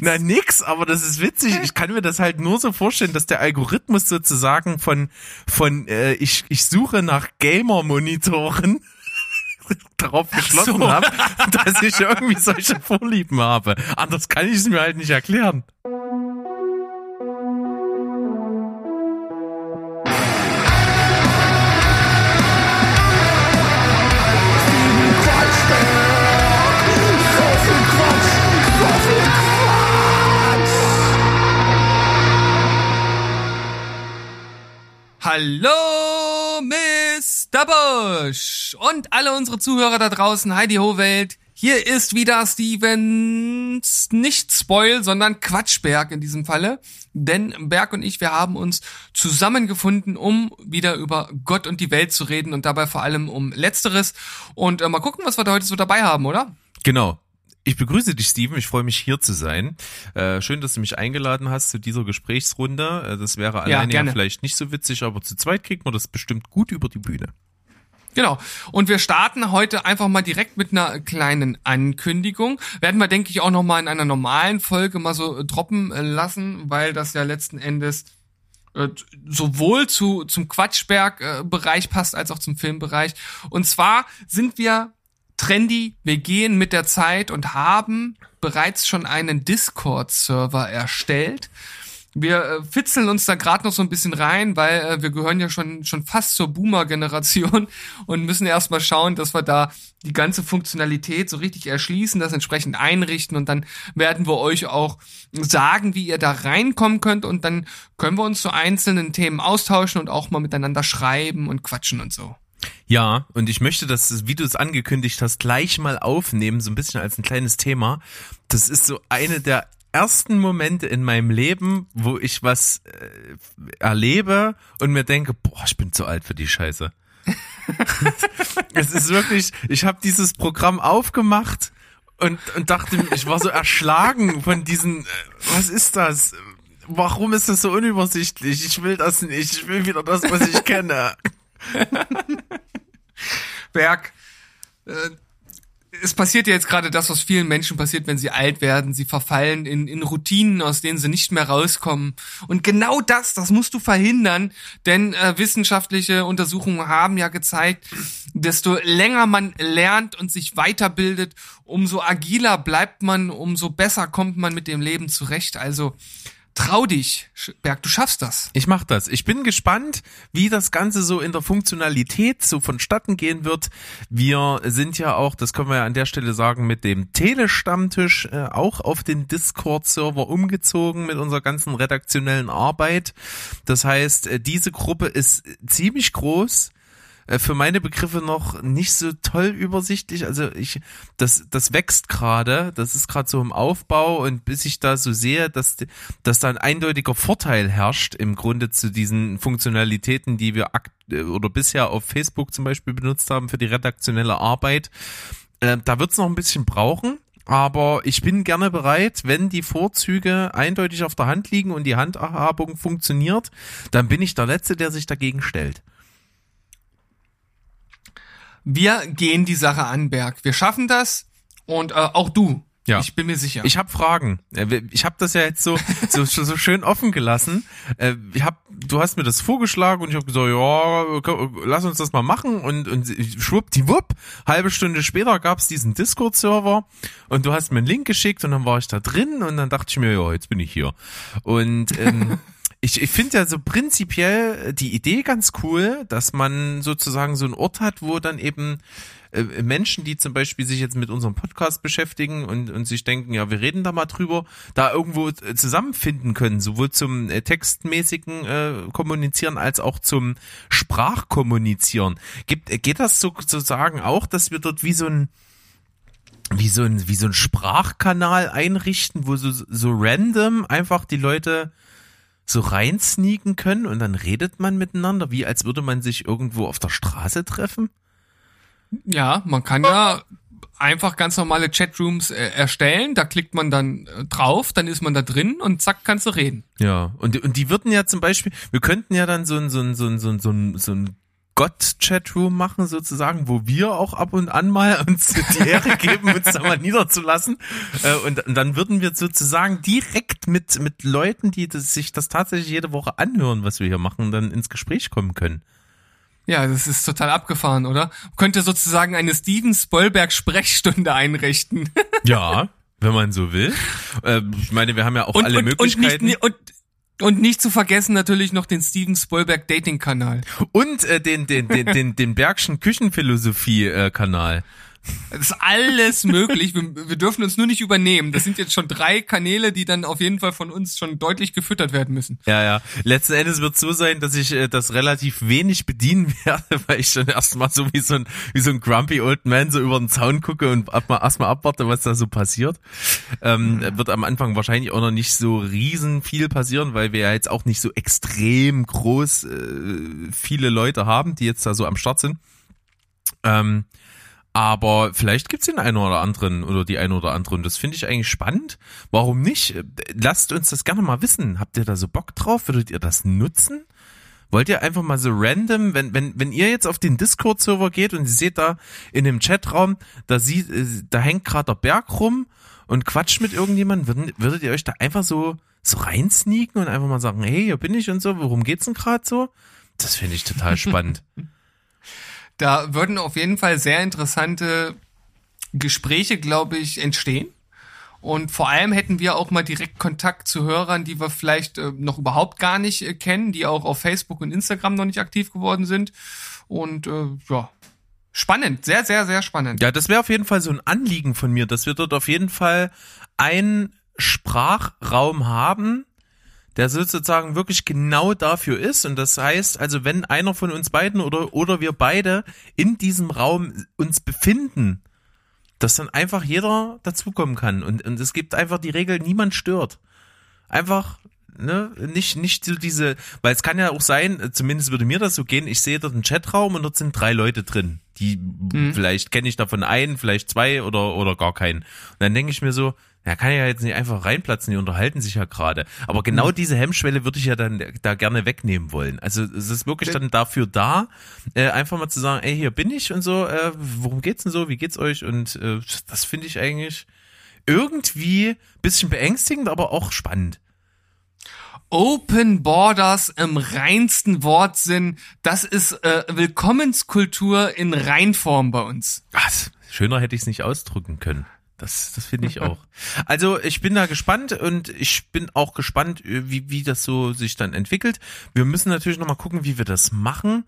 Na nix, aber das ist witzig. Ich kann mir das halt nur so vorstellen, dass der Algorithmus sozusagen von von äh, ich ich suche nach Gamer Monitoren darauf geschlossen so. habe, dass ich irgendwie solche Vorlieben habe. Anders kann ich es mir halt nicht erklären. Hallo, Mr. Bush und alle unsere Zuhörer da draußen, Heidi Ho Welt. Hier ist wieder Stevens, nicht Spoil, sondern Quatschberg in diesem Falle. Denn Berg und ich, wir haben uns zusammengefunden, um wieder über Gott und die Welt zu reden und dabei vor allem um Letzteres. Und äh, mal gucken, was wir da heute so dabei haben, oder? Genau. Ich begrüße dich, Steven. Ich freue mich, hier zu sein. Äh, schön, dass du mich eingeladen hast zu dieser Gesprächsrunde. Äh, das wäre alleine ja, ja vielleicht nicht so witzig, aber zu zweit kriegt man das bestimmt gut über die Bühne. Genau. Und wir starten heute einfach mal direkt mit einer kleinen Ankündigung. Werden wir, denke ich, auch noch mal in einer normalen Folge mal so äh, droppen äh, lassen, weil das ja letzten Endes äh, sowohl zu zum Quatschberg-Bereich passt als auch zum Filmbereich. Und zwar sind wir trendy, wir gehen mit der Zeit und haben bereits schon einen Discord-Server erstellt. Wir äh, fitzeln uns da gerade noch so ein bisschen rein, weil äh, wir gehören ja schon schon fast zur Boomer-Generation und müssen erstmal schauen, dass wir da die ganze Funktionalität so richtig erschließen, das entsprechend einrichten und dann werden wir euch auch sagen, wie ihr da reinkommen könnt und dann können wir uns zu einzelnen Themen austauschen und auch mal miteinander schreiben und quatschen und so. Ja, und ich möchte das, wie du es angekündigt hast, gleich mal aufnehmen, so ein bisschen als ein kleines Thema. Das ist so eine der ersten Momente in meinem Leben, wo ich was äh, erlebe und mir denke, boah, ich bin zu alt für die Scheiße. es ist wirklich, ich habe dieses Programm aufgemacht und, und dachte, ich war so erschlagen von diesen, äh, was ist das? Warum ist das so unübersichtlich? Ich will das nicht, ich will wieder das, was ich kenne. Berg, äh, es passiert ja jetzt gerade das, was vielen Menschen passiert, wenn sie alt werden. Sie verfallen in, in Routinen, aus denen sie nicht mehr rauskommen. Und genau das, das musst du verhindern, denn äh, wissenschaftliche Untersuchungen haben ja gezeigt, desto länger man lernt und sich weiterbildet, umso agiler bleibt man, umso besser kommt man mit dem Leben zurecht. Also Trau dich, Berg, du schaffst das. Ich mach das. Ich bin gespannt, wie das Ganze so in der Funktionalität so vonstatten gehen wird. Wir sind ja auch, das können wir ja an der Stelle sagen, mit dem Telestammtisch äh, auch auf den Discord-Server umgezogen mit unserer ganzen redaktionellen Arbeit. Das heißt, äh, diese Gruppe ist ziemlich groß äh, für meine Begriffe noch nicht so toll übersichtlich. Also ich, das, das wächst gerade, das ist gerade so im Aufbau und bis ich da so sehe, dass, dass da ein eindeutiger Vorteil herrscht im Grunde zu diesen Funktionalitäten, die wir akt äh, oder bisher auf Facebook zum Beispiel benutzt haben für die redaktionelle Arbeit. Äh, da wird es noch ein bisschen brauchen. Aber ich bin gerne bereit, wenn die Vorzüge eindeutig auf der Hand liegen und die Handhabung funktioniert, dann bin ich der Letzte, der sich dagegen stellt. Wir gehen die Sache an, Berg. Wir schaffen das und äh, auch du. Ja. Ich bin mir sicher. Ich habe Fragen. Äh, ich habe das ja jetzt so, so so schön offen gelassen. Äh, ich hab, du hast mir das vorgeschlagen und ich habe gesagt, ja, lass uns das mal machen und und schwuppdiwupp, halbe Stunde später gab's diesen Discord-Server und du hast mir einen Link geschickt und dann war ich da drin und dann dachte ich mir, ja, jetzt bin ich hier. Und ähm, ich, ich finde ja so prinzipiell die Idee ganz cool, dass man sozusagen so einen Ort hat, wo dann eben äh, Menschen, die zum Beispiel sich jetzt mit unserem Podcast beschäftigen und, und sich denken, ja, wir reden da mal drüber, da irgendwo äh, zusammenfinden können, sowohl zum äh, textmäßigen äh, Kommunizieren als auch zum Sprachkommunizieren. Gibt, äh, geht das sozusagen auch, dass wir dort wie so ein wie so ein wie so ein Sprachkanal einrichten, wo so so random einfach die Leute so reinsneaken können und dann redet man miteinander, wie als würde man sich irgendwo auf der Straße treffen? Ja, man kann ja einfach ganz normale Chatrooms äh, erstellen, da klickt man dann äh, drauf, dann ist man da drin und zack, kannst du reden. Ja, und, und die würden ja zum Beispiel, wir könnten ja dann so ein, so ein, so ein, so ein, so ein, so ein Gott-Chatroom machen sozusagen, wo wir auch ab und an mal uns die Ehre geben, uns da mal niederzulassen. Äh, und, und dann würden wir sozusagen direkt mit, mit Leuten, die das, sich das tatsächlich jede Woche anhören, was wir hier machen, dann ins Gespräch kommen können. Ja, das ist total abgefahren, oder? Könnte sozusagen eine Steven Spoilberg Sprechstunde einrichten. Ja, wenn man so will. Äh, ich meine, wir haben ja auch und, alle und, Möglichkeiten. Und, nicht, und, und nicht zu vergessen natürlich noch den Steven Spoilberg Dating Kanal. Und äh, den, den, den, den, den Bergschen Küchenphilosophie äh, Kanal. Das ist alles möglich. Wir, wir dürfen uns nur nicht übernehmen. Das sind jetzt schon drei Kanäle, die dann auf jeden Fall von uns schon deutlich gefüttert werden müssen. Ja, ja. Letzten Endes wird so sein, dass ich äh, das relativ wenig bedienen werde, weil ich schon erstmal so wie so ein wie so ein grumpy old man so über den Zaun gucke und erstmal erstmal abwarte, was da so passiert. Ähm, Mhm. Wird am Anfang wahrscheinlich auch noch nicht so riesen viel passieren, weil wir ja jetzt auch nicht so extrem groß äh, viele Leute haben, die jetzt da so am Start sind. Ähm, aber vielleicht gibt's den einen oder anderen oder die eine oder andere und das finde ich eigentlich spannend. Warum nicht? Lasst uns das gerne mal wissen. Habt ihr da so Bock drauf? Würdet ihr das nutzen? Wollt ihr einfach mal so random, wenn, wenn, wenn ihr jetzt auf den Discord-Server geht und ihr seht da in dem Chatraum, da sieht, äh, da hängt gerade der Berg rum und quatscht mit irgendjemandem, würdet, würdet ihr euch da einfach so, so reinsneaken und einfach mal sagen, hey, hier bin ich und so, worum geht's denn gerade so? Das finde ich total spannend. Da würden auf jeden Fall sehr interessante Gespräche, glaube ich, entstehen. Und vor allem hätten wir auch mal direkt Kontakt zu Hörern, die wir vielleicht äh, noch überhaupt gar nicht äh, kennen, die auch auf Facebook und Instagram noch nicht aktiv geworden sind. Und äh, ja, spannend, sehr, sehr, sehr spannend. Ja, das wäre auf jeden Fall so ein Anliegen von mir, dass wir dort auf jeden Fall einen Sprachraum haben, der sozusagen wirklich genau dafür ist. Und das heißt, also wenn einer von uns beiden oder, oder wir beide in diesem Raum uns befinden, dass dann einfach jeder dazukommen kann. Und, und es gibt einfach die Regel, niemand stört. Einfach, ne, nicht, nicht so diese, weil es kann ja auch sein, zumindest würde mir das so gehen, ich sehe dort einen Chatraum und dort sind drei Leute drin. Die, vielleicht kenne ich davon einen, vielleicht zwei oder, oder gar keinen. Und dann denke ich mir so, ja, kann ja jetzt nicht einfach reinplatzen, die unterhalten sich ja gerade. Aber genau diese Hemmschwelle würde ich ja dann da gerne wegnehmen wollen. Also es ist wirklich dann dafür da, äh, einfach mal zu sagen, ey, hier bin ich und so, äh, worum geht's denn so, wie geht's euch? Und äh, das finde ich eigentlich irgendwie bisschen beängstigend, aber auch spannend. Open Borders im reinsten Wortsinn, das ist äh, Willkommenskultur in Reinform bei uns. Was? Schöner hätte ich es nicht ausdrücken können. Das, das finde ich auch. Also ich bin da gespannt und ich bin auch gespannt, wie, wie das so sich dann entwickelt. Wir müssen natürlich nochmal gucken, wie wir das machen.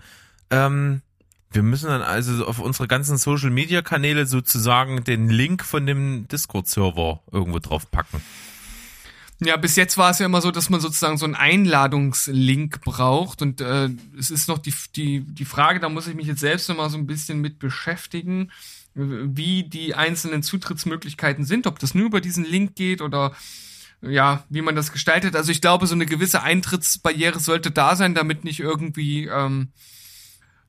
Ähm, wir müssen dann also auf unsere ganzen Social Media Kanäle sozusagen den Link von dem Discord-Server irgendwo drauf packen. Ja, bis jetzt war es ja immer so, dass man sozusagen so einen Einladungslink braucht und äh, es ist noch die, die, die Frage, da muss ich mich jetzt selbst noch mal so ein bisschen mit beschäftigen, wie die einzelnen Zutrittsmöglichkeiten sind, ob das nur über diesen Link geht oder ja, wie man das gestaltet. Also ich glaube, so eine gewisse Eintrittsbarriere sollte da sein, damit nicht irgendwie ähm,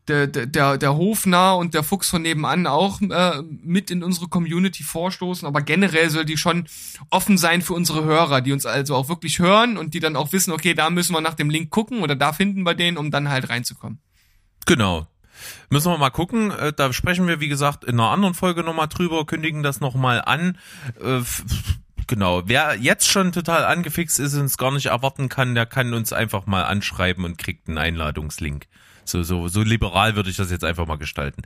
der, der, der, Hofnarr und der Fuchs von nebenan auch äh, mit in unsere Community vorstoßen. Aber generell soll die schon offen sein für unsere Hörer, die uns also auch wirklich hören und die dann auch wissen, okay, da müssen wir nach dem Link gucken oder da finden wir den, um dann halt reinzukommen. Genau. Müssen wir mal gucken. Äh, Da sprechen wir, wie gesagt, in einer anderen Folge nochmal drüber, kündigen das nochmal an. Äh, Genau. Wer jetzt schon total angefixt ist und es gar nicht erwarten kann, der kann uns einfach mal anschreiben und kriegt einen Einladungslink. So, so, so liberal würde ich das jetzt einfach mal gestalten.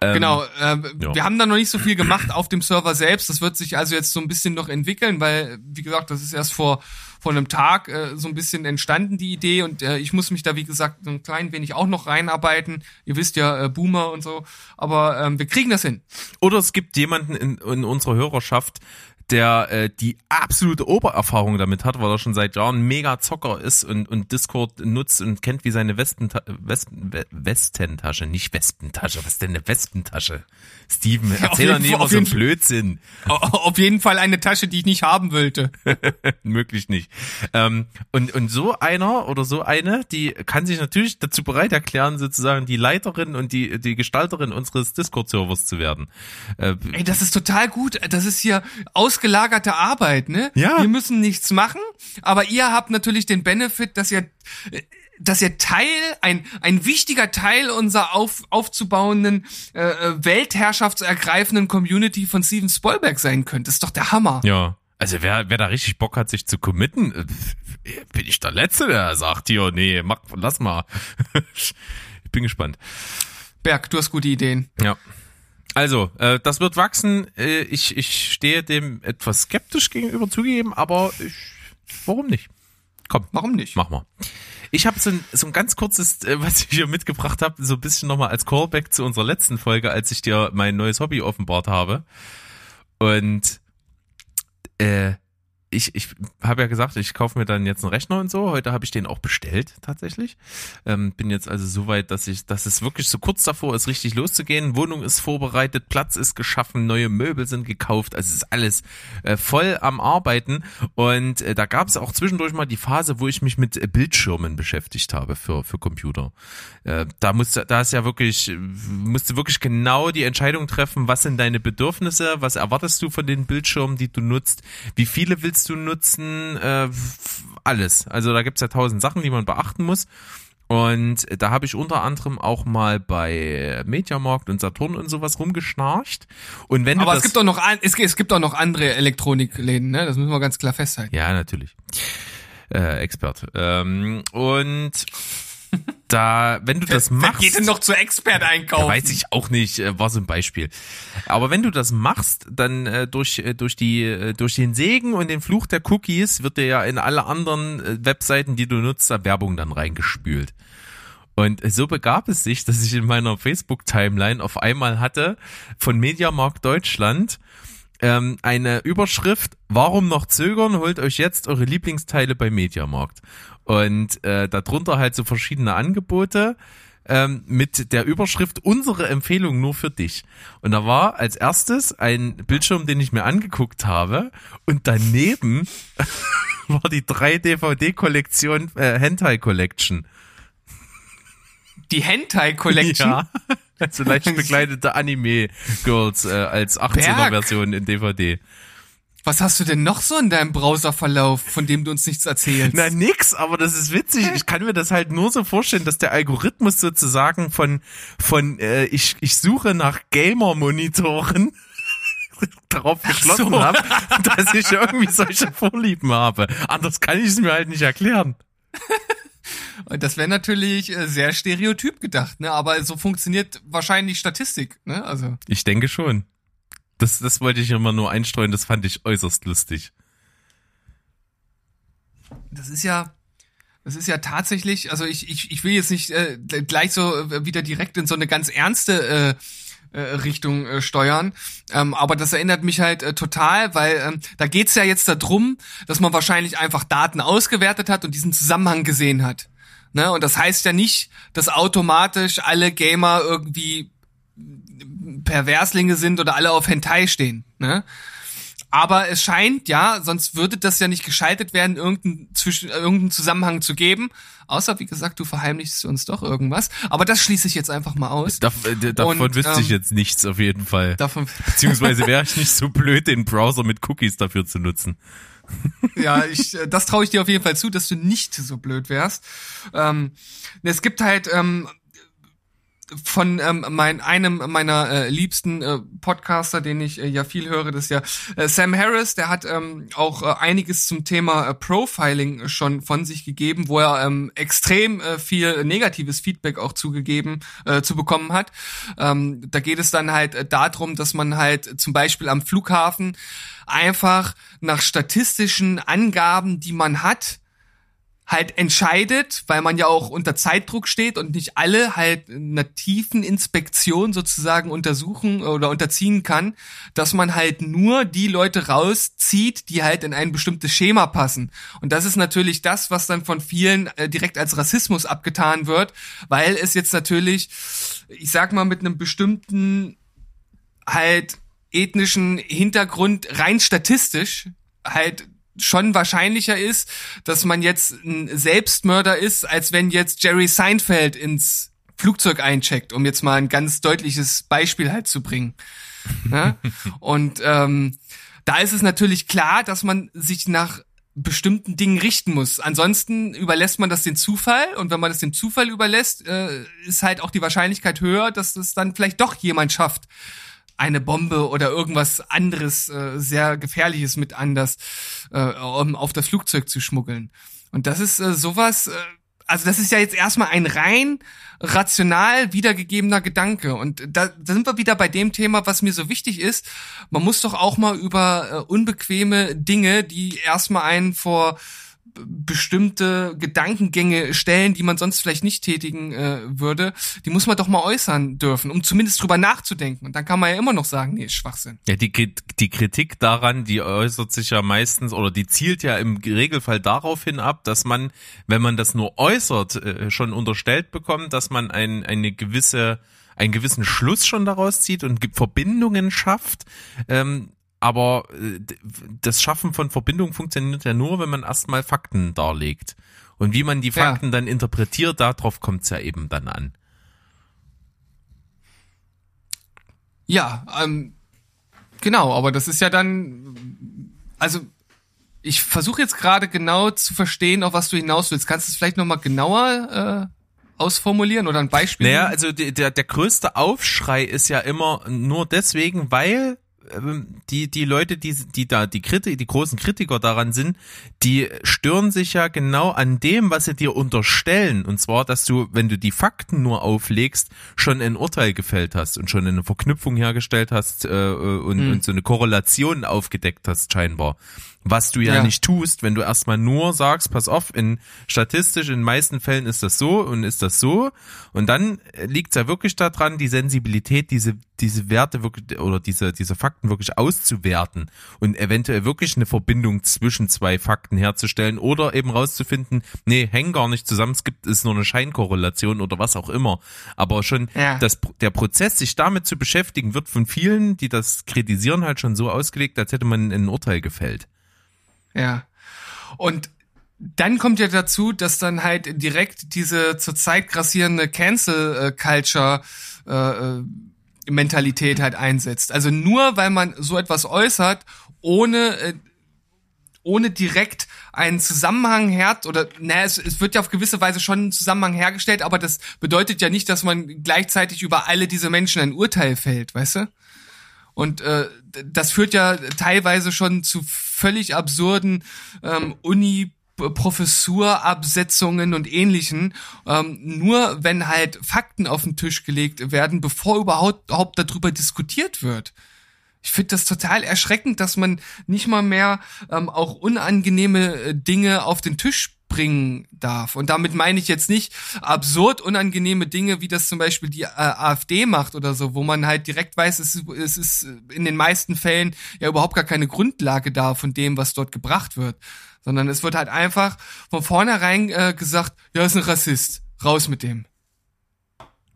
Ähm, Genau, äh, ja. wir haben da noch nicht so viel gemacht auf dem Server selbst. Das wird sich also jetzt so ein bisschen noch entwickeln, weil, wie gesagt, das ist erst vor, vor einem Tag äh, so ein bisschen entstanden, die Idee. Und äh, ich muss mich da, wie gesagt, so ein klein wenig auch noch reinarbeiten. Ihr wisst ja, äh, Boomer und so. Aber ähm, wir kriegen das hin. Oder es gibt jemanden in, in unserer Hörerschaft, der äh, die absolute Obererfahrung damit hat, weil er schon seit Jahren mega Zocker ist und, und Discord nutzt und kennt wie seine Westenta Westen, We- Westentasche, nicht Wespentasche, was denn eine Wespentasche? Steven, erzähl doch nicht immer so Fall. Blödsinn. Au- Auf jeden Fall eine Tasche, die ich nicht haben wollte. Möglich nicht. Ähm, und, und so einer oder so eine, die kann sich natürlich dazu bereit erklären, sozusagen die Leiterin und die, die Gestalterin unseres Discord-Servers zu werden. Äh, Ey, das ist total gut. Das ist hier ausgelagerte Arbeit, ne? Ja. Wir müssen nichts machen, aber ihr habt natürlich den Benefit, dass ihr dass ihr Teil, ein, ein wichtiger Teil unserer auf, aufzubauenden, äh, äh weltherrschaftsergreifenden Community von Steven Spielberg sein könnt. Das ist doch der Hammer. Ja. Also wer, wer da richtig Bock hat, sich zu committen, äh, bin ich der Letzte, der sagt hier, nee, mach, lass mal. ich bin gespannt. Berg, du hast gute Ideen. Ja. Also, äh, das wird wachsen. Äh, ich, ich stehe dem etwas skeptisch gegenüber zugegeben, aber ich, warum nicht? Komm, warum nicht? Mach mal. Ich habe so ein, so ein ganz kurzes, äh, was ich hier mitgebracht habe, so ein bisschen nochmal als Callback zu unserer letzten Folge, als ich dir mein neues Hobby offenbart habe. Und äh, ich, ich habe ja gesagt, ich kaufe mir dann jetzt einen Rechner und so. Heute habe ich den auch bestellt tatsächlich. Ähm, bin jetzt also so weit, dass ich, dass es wirklich so kurz davor ist, richtig loszugehen. Wohnung ist vorbereitet, Platz ist geschaffen, neue Möbel sind gekauft. Also es ist alles äh, voll am Arbeiten. Und äh, da gab es auch zwischendurch mal die Phase, wo ich mich mit äh, Bildschirmen beschäftigt habe für für Computer. Äh, da musste, da ist ja wirklich, musste wirklich genau die Entscheidung treffen, was sind deine Bedürfnisse, was erwartest du von den Bildschirmen, die du nutzt, wie viele willst willst du nutzen, äh, alles. Also da gibt's ja tausend Sachen, die man beachten muss. Und da habe ich unter anderem auch mal bei Mediamarkt und Saturn und sowas rumgeschnarcht. Und wenn Aber es gibt doch noch es, es gibt auch noch andere Elektronikläden, ne? Das müssen wir ganz klar festhalten. Ja, natürlich. Äh, Expert. Ähm, und da, wenn du das machst. Wer geht denn noch zu Expert einkaufen? Ja, weiß ich auch nicht, äh, war so ein Beispiel. Aber wenn du das machst, dann äh, durch, äh, durch die, äh, durch den Segen und den Fluch der Cookies wird dir ja in alle anderen äh, Webseiten, die du nutzt, da Werbung dann reingespült. Und so begab es sich, dass ich in meiner Facebook-Timeline auf einmal hatte von Mediamarkt Deutschland ähm, eine Überschrift, warum noch zögern, holt euch jetzt eure Lieblingsteile bei Mediamarkt. Und äh, darunter halt so verschiedene Angebote ähm, mit der Überschrift unsere Empfehlung nur für dich. Und da war als erstes ein Bildschirm, den ich mir angeguckt habe und daneben war die 3 DVD-Kollektion äh, Hentai Collection. Die Hentai Collection? Ja. So leicht begleitete Anime Girls äh, als 18er Version in DVD. Was hast du denn noch so in deinem Browserverlauf, von dem du uns nichts erzählst? Na nix, aber das ist witzig. Ich kann mir das halt nur so vorstellen, dass der Algorithmus sozusagen von von äh, ich ich suche nach Gamer Monitoren darauf geschlossen so. habe, dass ich irgendwie solche Vorlieben habe. Anders kann ich es mir halt nicht erklären. Und das wäre natürlich äh, sehr stereotyp gedacht, ne? Aber so funktioniert wahrscheinlich Statistik, ne? Also. Ich denke schon. Das, das wollte ich immer nur einstreuen, das fand ich äußerst lustig. Das ist ja, das ist ja tatsächlich, also ich, ich, ich will jetzt nicht äh, gleich so äh, wieder direkt in so eine ganz ernste äh, äh, Richtung äh, steuern. Ähm, aber das erinnert mich halt äh, total, weil ähm, da geht's ja jetzt darum, dass man wahrscheinlich einfach Daten ausgewertet hat und diesen Zusammenhang gesehen hat. Ne? Und das heißt ja nicht, dass automatisch alle Gamer irgendwie Perverslinge sind oder alle auf Hentai stehen. Ne? Aber es scheint, ja, sonst würde das ja nicht geschaltet werden, irgendeinen, zwischen, irgendeinen Zusammenhang zu geben. Außer, wie gesagt, du verheimlichst uns doch irgendwas. Aber das schließe ich jetzt einfach mal aus. Dav äh, davon Und, wüsste ähm, ich jetzt nichts auf jeden Fall. Davon Beziehungsweise wäre ich nicht so blöd, den Browser mit Cookies dafür zu nutzen. ja, ich, äh, das traue ich dir auf jeden Fall zu, dass du nicht so blöd wärst. Ähm, es gibt halt ähm, von ähm, mein, einem meiner äh, liebsten äh, Podcaster, den ich äh, ja viel höre, das ist ja äh, Sam Harris, der hat ähm, auch äh, einiges zum Thema äh, Profiling schon von sich gegeben, wo er ähm, extrem äh, viel negatives Feedback auch zugegeben, äh, zu bekommen hat. Ähm, da geht es dann halt äh, darum, dass man halt zum Beispiel am Flughafen einfach nach statistischen Angaben, die man hat, halt entscheidet, weil man ja auch unter Zeitdruck steht und nicht alle halt einer tiefen Inspektion sozusagen untersuchen oder unterziehen kann, dass man halt nur die Leute rauszieht, die halt in ein bestimmtes Schema passen. Und das ist natürlich das, was dann von vielen äh, direkt als Rassismus abgetan wird, weil es jetzt natürlich, ich sag mal, mit einem bestimmten halt ethnischen Hintergrund rein statistisch halt schon wahrscheinlicher ist, dass man jetzt ein Selbstmörder ist, als wenn jetzt Jerry Seinfeld ins Flugzeug eincheckt, um jetzt mal ein ganz deutliches Beispiel halt zu bringen. Ja? Und ähm, da ist es natürlich klar, dass man sich nach bestimmten Dingen richten muss. Ansonsten überlässt man das den Zufall und wenn man das dem Zufall überlässt, äh, ist halt auch die Wahrscheinlichkeit höher, dass es dann vielleicht doch jemand schafft, eine Bombe oder irgendwas anderes äh, sehr gefährliches mit anders äh, um auf das Flugzeug zu schmuggeln. Und das ist äh, sowas, äh, also das ist ja jetzt erstmal ein rein rational wiedergegebener Gedanke. Und da, da sind wir wieder bei dem Thema, was mir so wichtig ist. Man muss doch auch mal über äh, unbequeme Dinge, die erstmal einen vor bestimmte Gedankengänge stellen, die man sonst vielleicht nicht tätigen äh, würde, die muss man doch mal äußern dürfen, um zumindest drüber nachzudenken. Und dann kann man ja immer noch sagen, nee, Schwachsinn. Ja, die, die Kritik daran, die äußert sich ja meistens oder die zielt ja im Regelfall darauf hin ab, dass man, wenn man das nur äußert, äh, schon unterstellt bekommt, dass man ein, eine gewisse einen gewissen Schluss schon daraus zieht und Verbindungen schafft, ähm, aber äh, das Schaffen von Verbindungen funktioniert ja nur, wenn man erstmal Fakten darlegt. Und wie man die Fakten ja. dann interpretiert, darauf kommt es ja eben dann an. Ja, ähm, genau, aber das ist ja dann, also ich versuche jetzt gerade genau zu verstehen, auf was du hinaus willst. Kannst du es vielleicht nochmal genauer äh, ausformulieren oder ein Beispiel? Naja, also der, der größte Aufschrei ist ja immer nur deswegen, weil die, die Leute, die, die da, die Kritik, die großen Kritiker daran sind, die stören sich ja genau an dem, was sie dir unterstellen. Und zwar, dass du, wenn du die Fakten nur auflegst, schon ein Urteil gefällt hast und schon eine Verknüpfung hergestellt hast äh, und, mhm. und so eine Korrelation aufgedeckt hast, scheinbar. Was du ja, ja, nicht tust, wenn du erstmal nur sagst, pass auf, in statistisch in den meisten Fällen ist das so und ist das so. Und dann liegt es ja wirklich daran, die Sensibilität, diese, diese Werte wirklich oder diese, diese Fakten wirklich auszuwerten und eventuell wirklich eine Verbindung zwischen zwei Fakten herzustellen oder eben rauszufinden, nee, hängen gar nicht zusammen, es gibt ist nur eine Scheinkorrelation oder was auch immer. Aber schon ja. das, der Prozess, sich damit zu beschäftigen, wird von vielen, die das kritisieren, halt schon so ausgelegt, als hätte man ein Urteil gefällt. Ja. Und dann kommt ja dazu, dass dann halt direkt diese zurzeit grassierende Cancel Culture äh, äh, Mentalität halt einsetzt. Also nur weil man so etwas äußert, ohne äh, ohne direkt einen Zusammenhang her oder naja, es, es wird ja auf gewisse Weise schon ein Zusammenhang hergestellt, aber das bedeutet ja nicht, dass man gleichzeitig über alle diese Menschen ein Urteil fällt, weißt du? Und äh, das führt ja teilweise schon zu völlig absurden ähm, Uni Professurabsetzungen und ähnlichen, ähm, nur wenn halt Fakten auf den Tisch gelegt werden, bevor überhaupt, überhaupt darüber diskutiert wird. Ich finde das total erschreckend, dass man nicht mal mehr ähm, auch unangenehme äh, Dinge auf den Tisch bringen darf. Und damit meine ich jetzt nicht absurd unangenehme Dinge, wie das zum Beispiel die äh, AfD macht oder so, wo man halt direkt weiß, es ist, es ist in den meisten Fällen ja überhaupt gar keine Grundlage da von dem, was dort gebracht wird. Sondern es wird halt einfach von vornherein äh, gesagt, ja, ist ein Rassist, raus mit dem.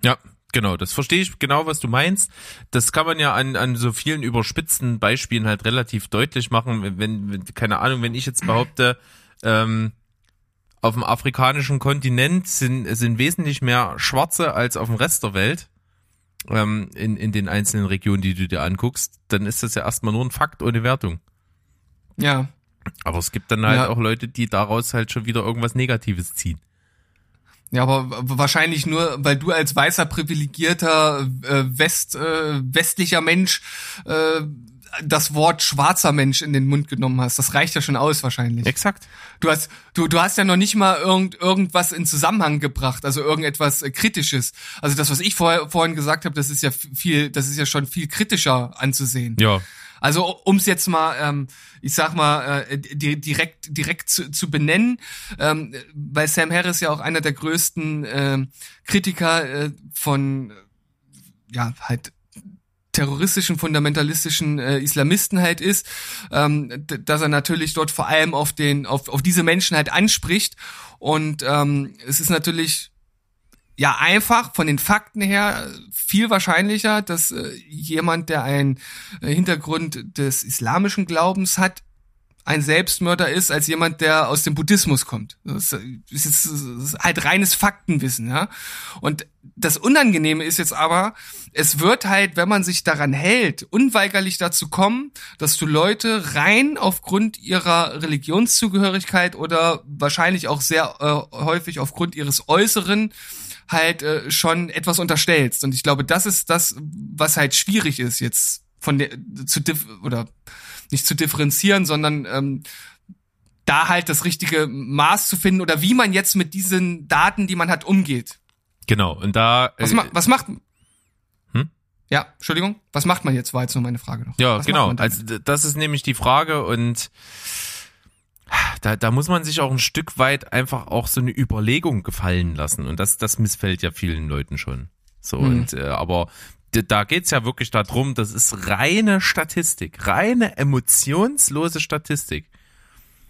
Ja, Genau, das verstehe ich genau, was du meinst. Das kann man ja an, an so vielen überspitzten Beispielen halt relativ deutlich machen. Wenn, wenn keine Ahnung, wenn ich jetzt behaupte, ähm, auf dem afrikanischen Kontinent sind, sind wesentlich mehr Schwarze als auf dem Rest der Welt. Ähm, in, in den einzelnen Regionen, die du dir anguckst, dann ist das ja erstmal nur ein Fakt ohne Wertung. Ja. Aber es gibt dann halt ja. auch Leute, die daraus halt schon wieder irgendwas Negatives ziehen. Ja, aber wahrscheinlich nur, weil du als weißer privilegierter äh, West äh, westlicher Mensch äh, das Wort schwarzer Mensch in den Mund genommen hast. Das reicht ja schon aus wahrscheinlich. Exakt. Du hast du du hast ja noch nicht mal irgend, irgendwas in Zusammenhang gebracht, also irgendetwas äh, kritisches. Also das was ich vorher vorhin gesagt habe, das ist ja viel das ist ja schon viel kritischer anzusehen. Ja. Also um es jetzt mal, ähm, ich sag mal, äh, direkt direkt zu, zu benennen, ähm, weil Sam Harris ja auch einer der größten äh, Kritiker äh, von ja halt terroristischen, fundamentalistischen äh, Islamisten halt ist, ähm, dass er natürlich dort vor allem auf den, auf, auf diese Menschen halt anspricht. Und ähm, es ist natürlich ja einfach von den Fakten her viel wahrscheinlicher, dass äh, jemand, der einen äh, Hintergrund des islamischen Glaubens hat, ein Selbstmörder ist als jemand, der aus dem Buddhismus kommt. Das ist, das ist halt reines Faktenwissen, ja. Und das Unangenehme ist jetzt aber, es wird halt, wenn man sich daran hält, unweigerlich dazu kommen, dass du Leute rein aufgrund ihrer Religionszugehörigkeit oder wahrscheinlich auch sehr äh, häufig aufgrund ihres Äußeren halt äh, schon etwas unterstellst. Und ich glaube, das ist das, was halt schwierig ist jetzt von der zu diff oder nicht zu differenzieren, sondern ähm, da halt das richtige Maß zu finden oder wie man jetzt mit diesen Daten, die man hat, umgeht. Genau, und da. Was, ma was macht. Hm? Ja, Entschuldigung, was macht man jetzt, war jetzt nur meine Frage noch. Ja, was genau. Also das ist nämlich die Frage und da, da muss man sich auch ein Stück weit einfach auch so eine Überlegung gefallen lassen. Und das, das missfällt ja vielen Leuten schon. So, mhm. und äh, aber da geht's ja wirklich darum, das ist reine Statistik, reine emotionslose Statistik.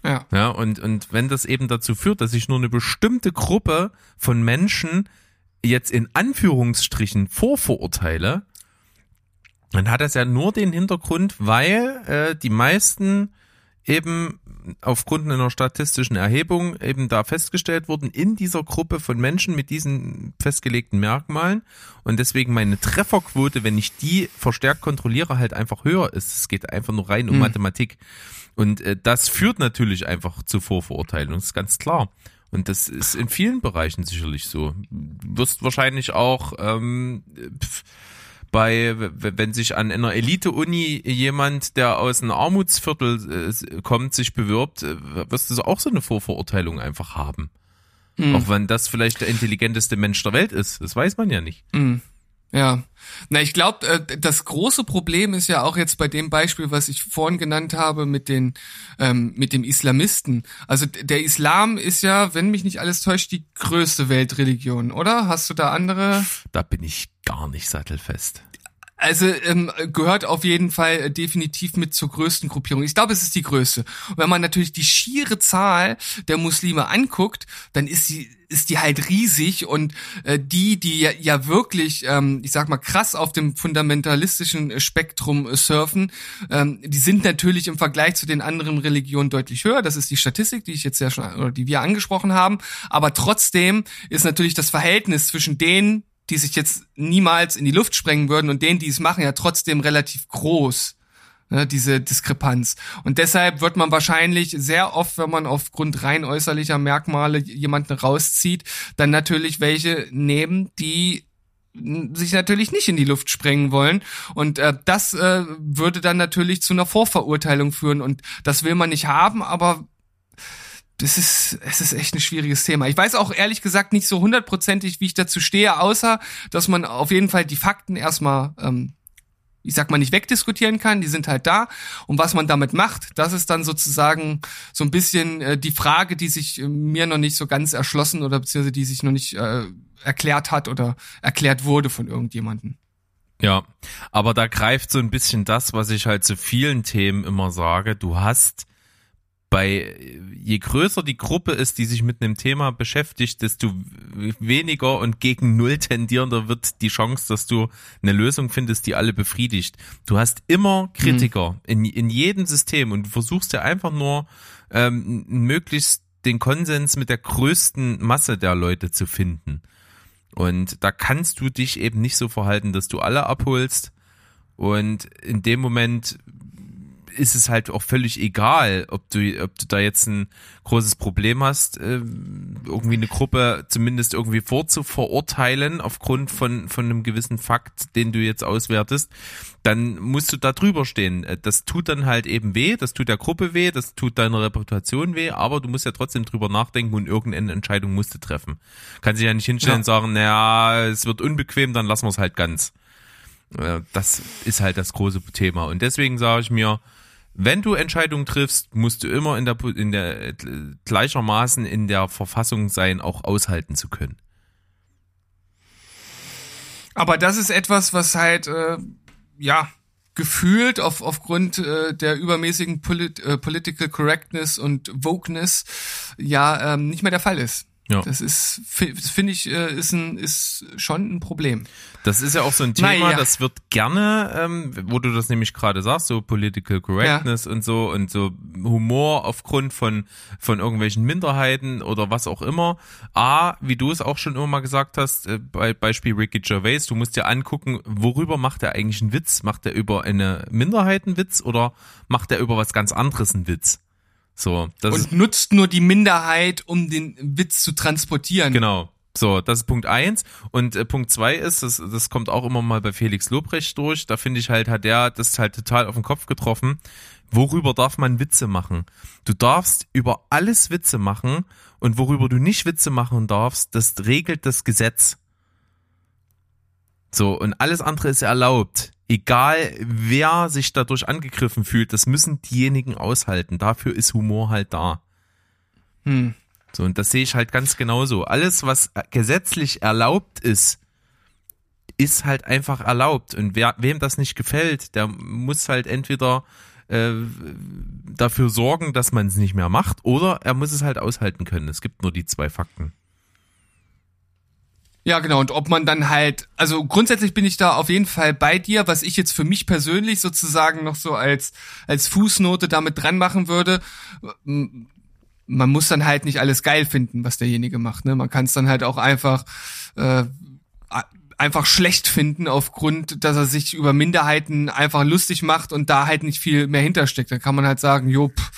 Ja. Ja, und, und wenn das eben dazu führt, dass sich nur eine bestimmte Gruppe von Menschen jetzt in Anführungsstrichen vorverurteile, dann hat das ja nur den Hintergrund, weil äh, die meisten eben aufgrund einer statistischen Erhebung eben da festgestellt wurden in dieser Gruppe von Menschen mit diesen festgelegten Merkmalen und deswegen meine Trefferquote, wenn ich die verstärkt kontrolliere, halt einfach höher ist. Es geht einfach nur rein um mhm. Mathematik und äh, das führt natürlich einfach zu Vorverurteilung, das ist ganz klar. Und das ist in vielen Bereichen sicherlich so. Du wirst wahrscheinlich auch ähm, pf, bei, wenn sich an einer Elite-Uni jemand, der aus einem Armutsviertel äh, kommt, sich bewirbt, äh, wirst du auch so eine Vorverurteilung einfach haben. Mhm. Auch wenn das vielleicht der intelligenteste Mensch der Welt ist. Das weiß man ja nicht. Mhm. Ja, na ich glaube, äh, das große Problem ist ja auch jetzt bei dem Beispiel, was ich vorhin genannt habe mit den ähm, mit dem Islamisten. Also der Islam ist ja, wenn mich nicht alles täuscht, die größte Weltreligion, oder? Hast du da andere? Da bin ich gar nicht sattelfest. Also ähm, gehört auf jeden Fall äh, definitiv mit zur größten Gruppierung. Ich glaube, es ist die größte. Und wenn man natürlich die schiere Zahl der Muslime anguckt, dann ist sie ist die halt riesig und äh, die, die ja, ja wirklich, ähm, ich sag mal, krass auf dem fundamentalistischen Spektrum äh, surfen, ähm, die sind natürlich im Vergleich zu den anderen Religionen deutlich höher. Das ist die Statistik, die ich jetzt ja schon, oder die wir angesprochen haben. Aber trotzdem ist natürlich das Verhältnis zwischen denen, die sich jetzt niemals in die Luft sprengen würden und denen, die es machen, ja trotzdem relativ groß ne, diese Diskrepanz. Und deshalb wird man wahrscheinlich sehr oft, wenn man aufgrund rein äußerlicher Merkmale jemanden rauszieht, dann natürlich welche nehmen, die sich natürlich nicht in die Luft sprengen wollen. Und äh, das äh, würde dann natürlich zu einer Vorverurteilung führen. Und das will man nicht haben, aber das ist, es ist echt ein schwieriges Thema. Ich weiß auch ehrlich gesagt nicht so hundertprozentig, wie ich dazu stehe, außer dass man auf jeden Fall die Fakten erstmal, ähm, ich sag mal, nicht wegdiskutieren kann. Die sind halt da. Und was man damit macht, das ist dann sozusagen so ein bisschen äh, die Frage, die sich äh, mir noch nicht so ganz erschlossen oder beziehungsweise die sich noch nicht äh, erklärt hat oder erklärt wurde von irgendjemandem. Ja, aber da greift so ein bisschen das, was ich halt zu vielen Themen immer sage. Du hast bei je größer die Gruppe ist, die sich mit einem Thema beschäftigt, desto weniger und gegen null tendierender wird die Chance, dass du eine Lösung findest, die alle befriedigt. Du hast immer Kritiker mhm. in, in jedem System und du versuchst ja einfach nur ähm, möglichst den Konsens mit der größten Masse der Leute zu finden. Und da kannst du dich eben nicht so verhalten, dass du alle abholst. Und in dem Moment ist es halt auch völlig egal, ob du, ob du da jetzt ein großes Problem hast, äh, irgendwie eine Gruppe zumindest irgendwie vorzuverurteilen aufgrund von, von einem gewissen Fakt, den du jetzt auswertest, dann musst du da drüber stehen. Äh, das tut dann halt eben weh, das tut der Gruppe weh, das tut deiner Reputation weh, aber du musst ja trotzdem drüber nachdenken und irgendeine Entscheidung musst du treffen. Kannst dich ja nicht hinstellen ja. und sagen, naja, es wird unbequem, dann lassen wir es halt ganz. Äh, das ist halt das große Thema. Und deswegen sage ich mir, wenn du Entscheidungen triffst, musst du immer in der, in der gleichermaßen in der Verfassung sein, auch aushalten zu können. Aber das ist etwas, was halt äh, ja gefühlt auf, aufgrund äh, der übermäßigen Polit äh, Political Correctness und Wokeness ja ähm, nicht mehr der Fall ist. Ja. Das ist, finde ich, äh, ist ein, ist schon ein Problem. Das ist ja auch so ein Thema, Naja. das wird gerne, ähm, wo du das nämlich gerade sagst, so Political Correctness und so und so Humor aufgrund von, von irgendwelchen Minderheiten oder was auch immer. A, wie du es auch schon immer mal gesagt hast, äh, bei Beispiel Ricky Gervais, du musst dir angucken, worüber macht er eigentlich einen Witz? Macht er über eine Minderheit einen Witz oder macht er über was ganz anderes einen Witz? So, das Und nutzt nur die Minderheit, um den Witz zu transportieren. Genau. So, das ist Punkt eins. Und äh, Punkt zwei ist, das, das kommt auch immer mal bei Felix Lobrecht durch, da finde ich halt, hat der das halt total auf den Kopf getroffen. Worüber darf man Witze machen? Du darfst über alles Witze machen und worüber du nicht Witze machen darfst, das regelt das Gesetz. So, und alles andere ist erlaubt. Egal, wer sich dadurch angegriffen fühlt, das müssen diejenigen aushalten. Dafür ist Humor halt da. Hm. So, und das sehe ich halt ganz genauso. Alles, was gesetzlich erlaubt ist, ist halt einfach erlaubt. Und wer, wem das nicht gefällt, der muss halt entweder äh, dafür sorgen, dass man es nicht mehr macht, oder er muss es halt aushalten können. Es gibt nur die zwei Fakten. Ja, genau. Und ob man dann halt, also grundsätzlich bin ich da auf jeden Fall bei dir, was ich jetzt für mich persönlich sozusagen noch so als, als Fußnote damit dran machen würde. Man muss dann halt nicht alles geil finden, was derjenige macht. Ne? Man kann es dann halt auch einfach, äh, einfach schlecht finden aufgrund, dass er sich über Minderheiten einfach lustig macht und da halt nicht viel mehr hintersteckt. Da kann man halt sagen, jo, pff,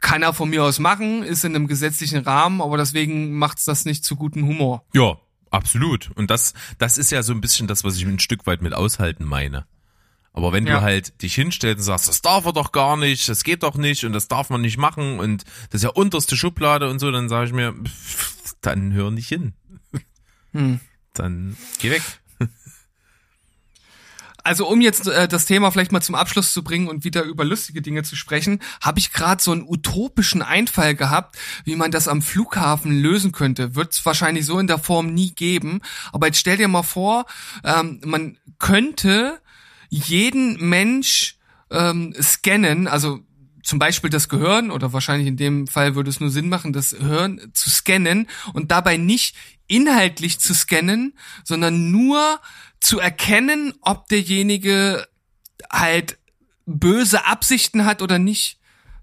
kann er von mir aus machen, ist in einem gesetzlichen Rahmen, aber deswegen macht's das nicht zu guten Humor. Ja, absolut. Und das, das ist ja so ein bisschen das, was ich ein Stück weit mit aushalten meine. Aber wenn Ja. du halt dich hinstellst und sagst, das darf er doch gar nicht, das geht doch nicht und das darf man nicht machen und das ist ja unterste Schublade und so, dann sage ich mir, pff, dann hör nicht hin. Hm. Dann geh weg. Also um jetzt äh, das Thema vielleicht mal zum Abschluss zu bringen und wieder über lustige Dinge zu sprechen, habe ich gerade so einen utopischen Einfall gehabt, wie man das am Flughafen lösen könnte. Wird es wahrscheinlich so in der Form nie geben. Aber jetzt stell dir mal vor, ähm, man könnte jeden Mensch ähm, scannen, also zum Beispiel das Gehirn oder wahrscheinlich in dem Fall würde es nur Sinn machen, das Hirn zu scannen und dabei nicht inhaltlich zu scannen, sondern nur zu erkennen, ob derjenige halt böse Absichten hat oder nicht.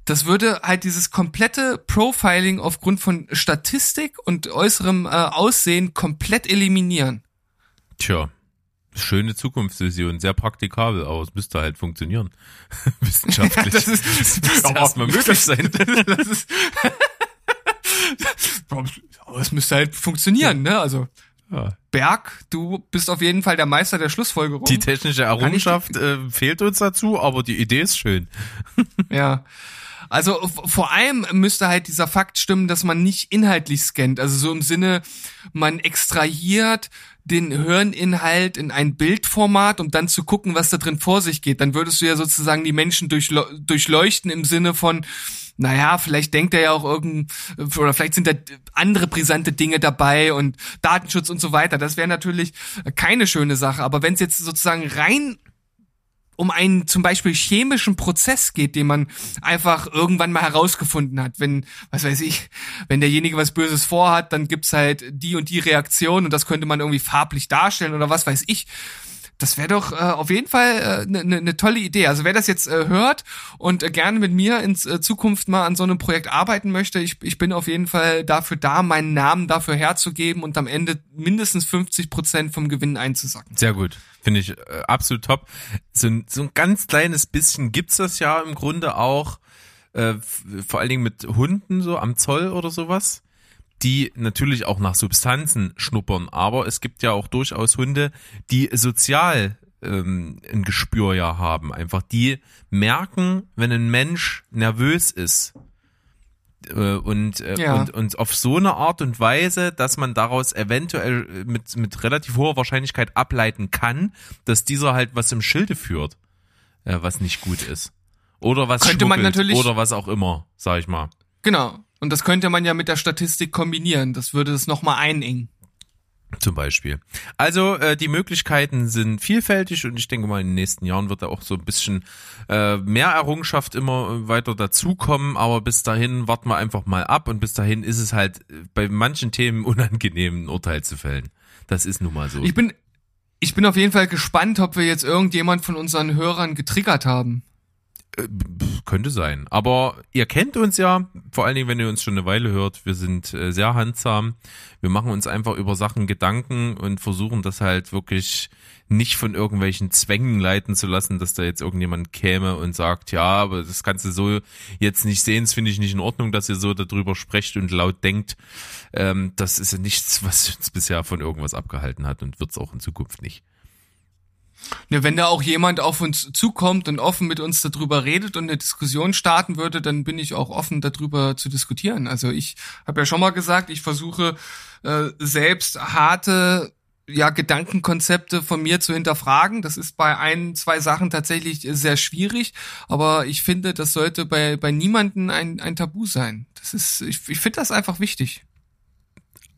Das würde halt dieses komplette Profiling aufgrund von Statistik und äußerem äh, Aussehen komplett eliminieren. Tja, schöne Zukunftsvision, sehr praktikabel, aber es müsste halt funktionieren. Wissenschaftlich. Das ist, das müsste erstmal möglich sein. Das ist, aber es müsste halt funktionieren, ne? Also Ja. Berg, du bist auf jeden Fall der Meister der Schlussfolgerung. Die technische Errungenschaft äh, fehlt uns dazu, aber die Idee ist schön. Ja. Also vor allem müsste halt dieser Fakt stimmen, dass man nicht inhaltlich scannt. Also so im Sinne, man extrahiert den Hirninhalt in ein Bildformat, um dann zu gucken, was da drin vor sich geht. Dann würdest du ja sozusagen die Menschen durchleu durchleuchten im Sinne von, naja, vielleicht denkt er ja auch irgend, oder vielleicht sind da andere brisante Dinge dabei und Datenschutz und so weiter. Das wäre natürlich keine schöne Sache. Aber wenn es jetzt sozusagen rein um einen zum Beispiel chemischen Prozess geht, den man einfach irgendwann mal herausgefunden hat. Wenn, was weiß ich, wenn derjenige was Böses vorhat, dann gibt's halt die und die Reaktion und das könnte man irgendwie farblich darstellen oder was weiß ich. Das wäre doch äh, auf jeden Fall eine äh, ne, ne ne tolle Idee. Also wer das jetzt äh, hört und äh, gerne mit mir in äh, Zukunft mal an so einem Projekt arbeiten möchte, ich, ich bin auf jeden Fall dafür da, meinen Namen dafür herzugeben und am Ende mindestens 50 Prozent vom Gewinn einzusacken. Sehr gut. Finde ich äh, absolut top. So, ein- so ein ganz kleines bisschen gibt's das ja im Grunde auch, äh, vor allen Dingen mit Hunden so am Zoll oder sowas, die natürlich auch nach Substanzen schnuppern, aber es gibt ja auch durchaus Hunde, die sozial ähm, ein Gespür ja haben. Einfach die merken, wenn ein Mensch nervös ist. Äh, und, äh, Ja. und, und auf so eine Art und Weise, dass man daraus eventuell mit, mit relativ hoher Wahrscheinlichkeit ableiten kann, dass dieser halt was im Schilde führt, äh, was nicht gut ist. Oder was Könnte man natürlich- oder was auch immer, sag ich mal. Genau. Und das könnte man ja mit der Statistik kombinieren. Das würde es nochmal einengen. Zum Beispiel. Also äh, die Möglichkeiten sind vielfältig und ich denke mal in den nächsten Jahren wird da auch so ein bisschen äh, mehr Errungenschaft immer weiter dazukommen, aber bis dahin warten wir einfach mal ab und bis dahin ist es halt bei manchen Themen unangenehm, ein Urteil zu fällen. Das ist nun mal so. Ich bin, ich bin auf jeden Fall gespannt, ob wir jetzt irgendjemand von unseren Hörern getriggert haben. Äh, könnte sein. Aber ihr kennt uns ja, vor allen Dingen, wenn ihr uns schon eine Weile hört. Wir sind äh, sehr handsam. Wir machen uns einfach über Sachen Gedanken und versuchen das halt wirklich nicht von irgendwelchen Zwängen leiten zu lassen, dass da jetzt irgendjemand käme und sagt, ja, aber das kannst du so jetzt nicht sehen, das finde ich nicht in Ordnung, dass ihr so darüber sprecht und laut denkt. Ähm, das ist ja nichts, was uns bisher von irgendwas abgehalten hat und wird es auch in Zukunft nicht. Ja, wenn da auch jemand auf uns zukommt und offen mit uns darüber redet und eine Diskussion starten würde, dann bin ich auch offen darüber zu diskutieren. Also ich habe ja schon mal gesagt, ich versuche äh, selbst harte ja, Gedankenkonzepte von mir zu hinterfragen. Das ist bei ein, zwei Sachen tatsächlich sehr schwierig, aber ich finde, das sollte bei, bei niemanden ein, ein Tabu sein. Das ist, ich, ich finde das einfach wichtig.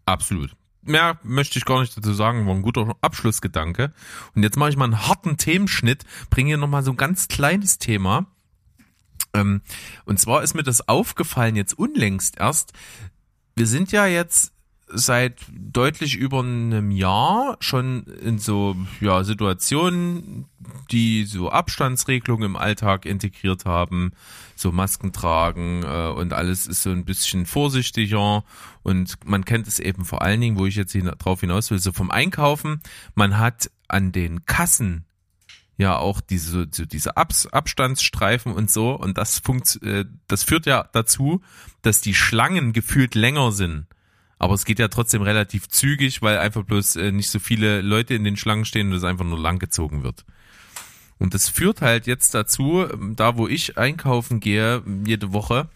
Absolut mehr möchte ich gar nicht dazu sagen, war ein guter Abschlussgedanke. Und jetzt mache ich mal einen harten Themenschnitt, bringe hier nochmal so ein ganz kleines Thema. Ähm, und zwar ist mir das aufgefallen jetzt unlängst erst. Wir sind ja jetzt seit deutlich über einem Jahr schon in so ja, Situationen, die so Abstandsregelungen im Alltag integriert haben, so Masken tragen äh, und alles ist so ein bisschen vorsichtiger. Und man kennt es eben vor allen Dingen, wo ich jetzt hin, drauf hinaus will, so vom Einkaufen. Man hat an den Kassen ja auch diese so diese Ab Abstandsstreifen und so. Und das funkt, äh, das führt ja dazu, dass die Schlangen gefühlt länger sind aber es geht ja trotzdem relativ zügig, weil einfach bloß äh, nicht so viele Leute in den Schlangen stehen und es einfach nur langgezogen wird. Und das führt halt jetzt dazu, ähm, da wo ich einkaufen gehe, jede Woche,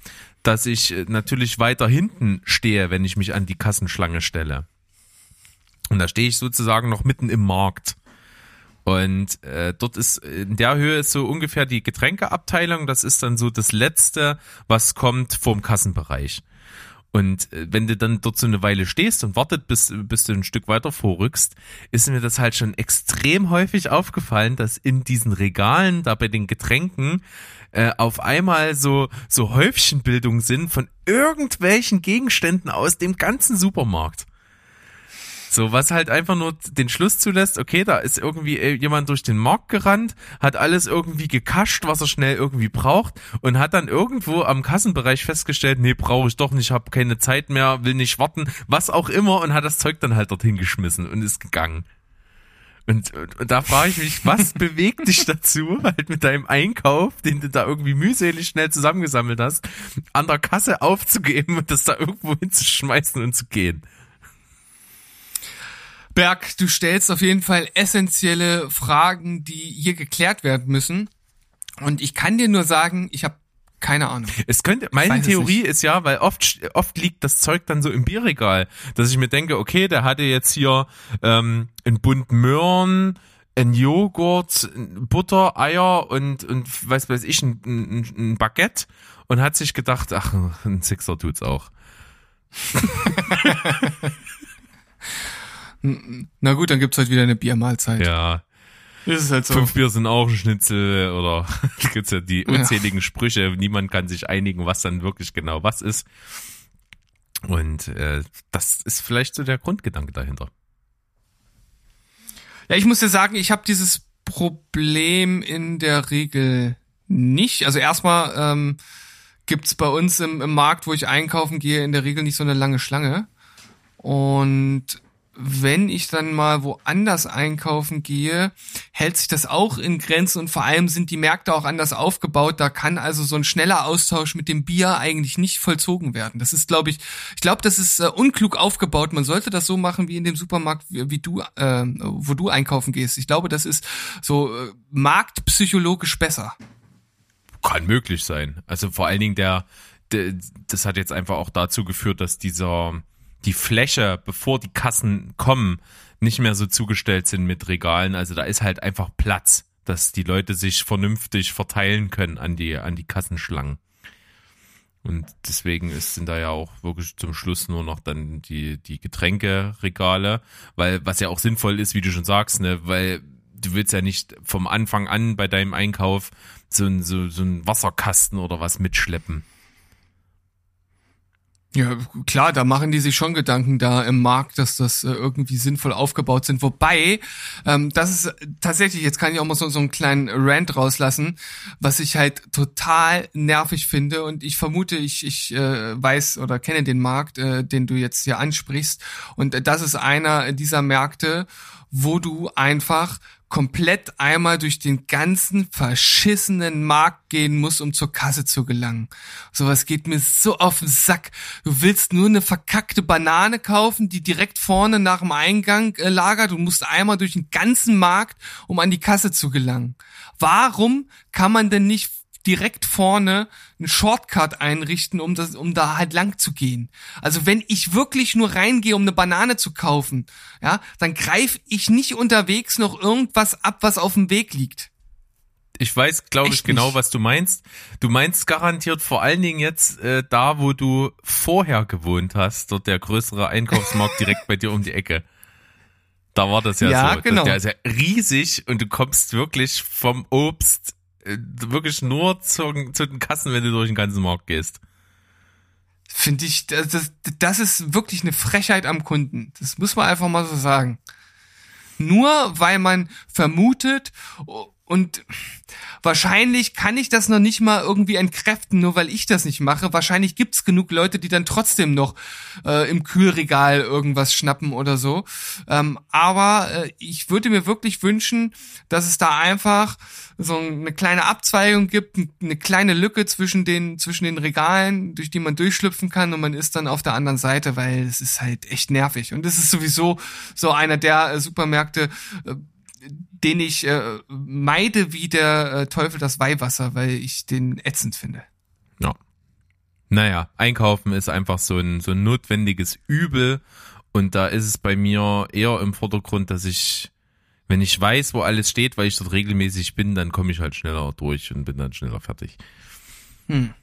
dass ich äh, natürlich weiter hinten stehe, wenn ich mich an die Kassenschlange stelle. Und da stehe ich sozusagen noch mitten im Markt. Und äh, dort ist in der Höhe ist so ungefähr die Getränkeabteilung. Das ist dann so das Letzte, was kommt vom Kassenbereich. Und äh, wenn du dann dort so eine Weile stehst und wartet, bis, bis du ein Stück weiter vorrückst, ist mir das halt schon extrem häufig aufgefallen, dass in diesen Regalen, da bei den Getränken, äh, auf einmal so, so Häufchenbildungen sind von irgendwelchen Gegenständen aus dem ganzen Supermarkt. So, was halt einfach nur den Schluss zulässt, okay, da ist irgendwie äh, jemand durch den Markt gerannt, hat alles irgendwie gekascht, was er schnell irgendwie braucht und hat dann irgendwo am Kassenbereich festgestellt, nee, brauche ich doch nicht, habe keine Zeit mehr, will nicht warten, was auch immer und hat das Zeug dann halt dorthin geschmissen und ist gegangen. Und, und, und da frage ich mich, was bewegt dich dazu, halt mit deinem Einkauf, den du da irgendwie mühselig schnell zusammengesammelt hast, an der Kasse aufzugeben und das da irgendwo hinzuschmeißen und zu gehen? Berg, du stellst auf jeden Fall essentielle Fragen, die hier geklärt werden müssen. Und ich kann dir nur sagen, ich habe keine Ahnung. Es könnte, meine Theorie ist ja, weil oft, oft liegt das Zeug dann so im Bierregal, dass ich mir denke, okay, der hatte jetzt hier ähm, ein Bund Möhren, ein Joghurt, Butter, Eier und, und weiß weiß ich, ein, ein, ein Baguette und hat sich gedacht, ach, ein Sixer tut's auch. Na gut, dann gibt's halt wieder eine Biermahlzeit. Ja. Das ist halt so. Fünf Bier sind auch ein Schnitzel oder gibt's ja die unzähligen ja. Sprüche. Niemand kann sich einigen, was dann wirklich genau was ist. Und äh, das ist vielleicht so der Grundgedanke dahinter. Ja, ich muss dir sagen, ich habe dieses Problem in der Regel nicht. Also erstmal ähm, gibt's bei uns im, im Markt, wo ich einkaufen gehe, in der Regel nicht so eine lange Schlange. Und wenn ich dann mal woanders einkaufen gehe, hält sich das auch in Grenzen und vor allem sind die Märkte auch anders aufgebaut. Da kann also so ein schneller Austausch mit dem Bier eigentlich nicht vollzogen werden. Das ist, glaube ich, ich glaube, das ist äh, unklug aufgebaut. Man sollte das so machen wie in dem Supermarkt, wie, wie du, äh, wo du einkaufen gehst. Ich glaube, das ist so äh, marktpsychologisch besser. Kann möglich sein. Also vor allen Dingen der, der das hat jetzt einfach auch dazu geführt, dass dieser die Fläche, bevor die Kassen kommen, nicht mehr so zugestellt sind mit Regalen. Also da ist halt einfach Platz, dass die Leute sich vernünftig verteilen können an die, an die Kassenschlangen. Und deswegen ist, sind da ja auch wirklich zum Schluss nur noch dann die, die Getränkeregale, weil was ja auch sinnvoll ist, wie du schon sagst, ne, weil du willst ja nicht vom Anfang an bei deinem Einkauf so ein, so, so ein Wasserkasten oder was mitschleppen. Ja, klar, da machen die sich schon Gedanken da im Markt, dass das äh, irgendwie sinnvoll aufgebaut sind. Wobei, ähm, das ist tatsächlich, jetzt kann ich auch mal so, so einen kleinen Rant rauslassen, was ich halt total nervig finde. Und ich vermute, ich, ich äh, weiß oder kenne den Markt, äh, den du jetzt hier ansprichst. Und das ist einer dieser Märkte, wo du einfach komplett einmal durch den ganzen verschissenen Markt gehen muss, um zur Kasse zu gelangen. Sowas geht mir so auf den Sack. Du willst nur eine verkackte Banane kaufen, die direkt vorne nach dem Eingang äh, lagert. Du musst einmal durch den ganzen Markt, um an die Kasse zu gelangen. Warum kann man denn nicht direkt vorne einen Shortcut einrichten, um das, um da halt lang zu gehen. Also wenn ich wirklich nur reingehe, um eine Banane zu kaufen, ja, dann greife ich nicht unterwegs noch irgendwas ab, was auf dem Weg liegt. Ich weiß, glaube ich, genau, nicht. was du meinst. Du meinst garantiert vor allen Dingen jetzt äh, da, wo du vorher gewohnt hast, dort der größere Einkaufsmarkt direkt bei dir um die Ecke. Da war das ja, ja so. Genau. Der ist ja riesig und du kommst wirklich vom Obst wirklich nur zu, zu den Kassen, wenn du durch den ganzen Markt gehst. Finde ich, das, das, das ist wirklich eine Frechheit am Kunden. Das muss man einfach mal so sagen. Nur weil man vermutet und wahrscheinlich kann ich das noch nicht mal irgendwie entkräften, nur weil ich das nicht mache. Wahrscheinlich gibt's genug Leute, die dann trotzdem noch äh, im Kühlregal irgendwas schnappen oder so. Ähm, aber äh, ich würde mir wirklich wünschen, dass es da einfach so eine kleine Abzweigung gibt, eine kleine Lücke zwischen den, zwischen den Regalen, durch die man durchschlüpfen kann und man ist dann auf der anderen Seite, weil es ist halt echt nervig. Und es ist sowieso so einer der äh, Supermärkte, äh, den ich äh, meide wie der äh, Teufel das Weihwasser, weil ich den ätzend finde. Ja. Naja, einkaufen ist einfach so ein, so ein notwendiges Übel. Und da ist es bei mir eher im Vordergrund, dass ich, wenn ich weiß, wo alles steht, weil ich dort regelmäßig bin, dann komme ich halt schneller durch und bin dann schneller fertig. Hm.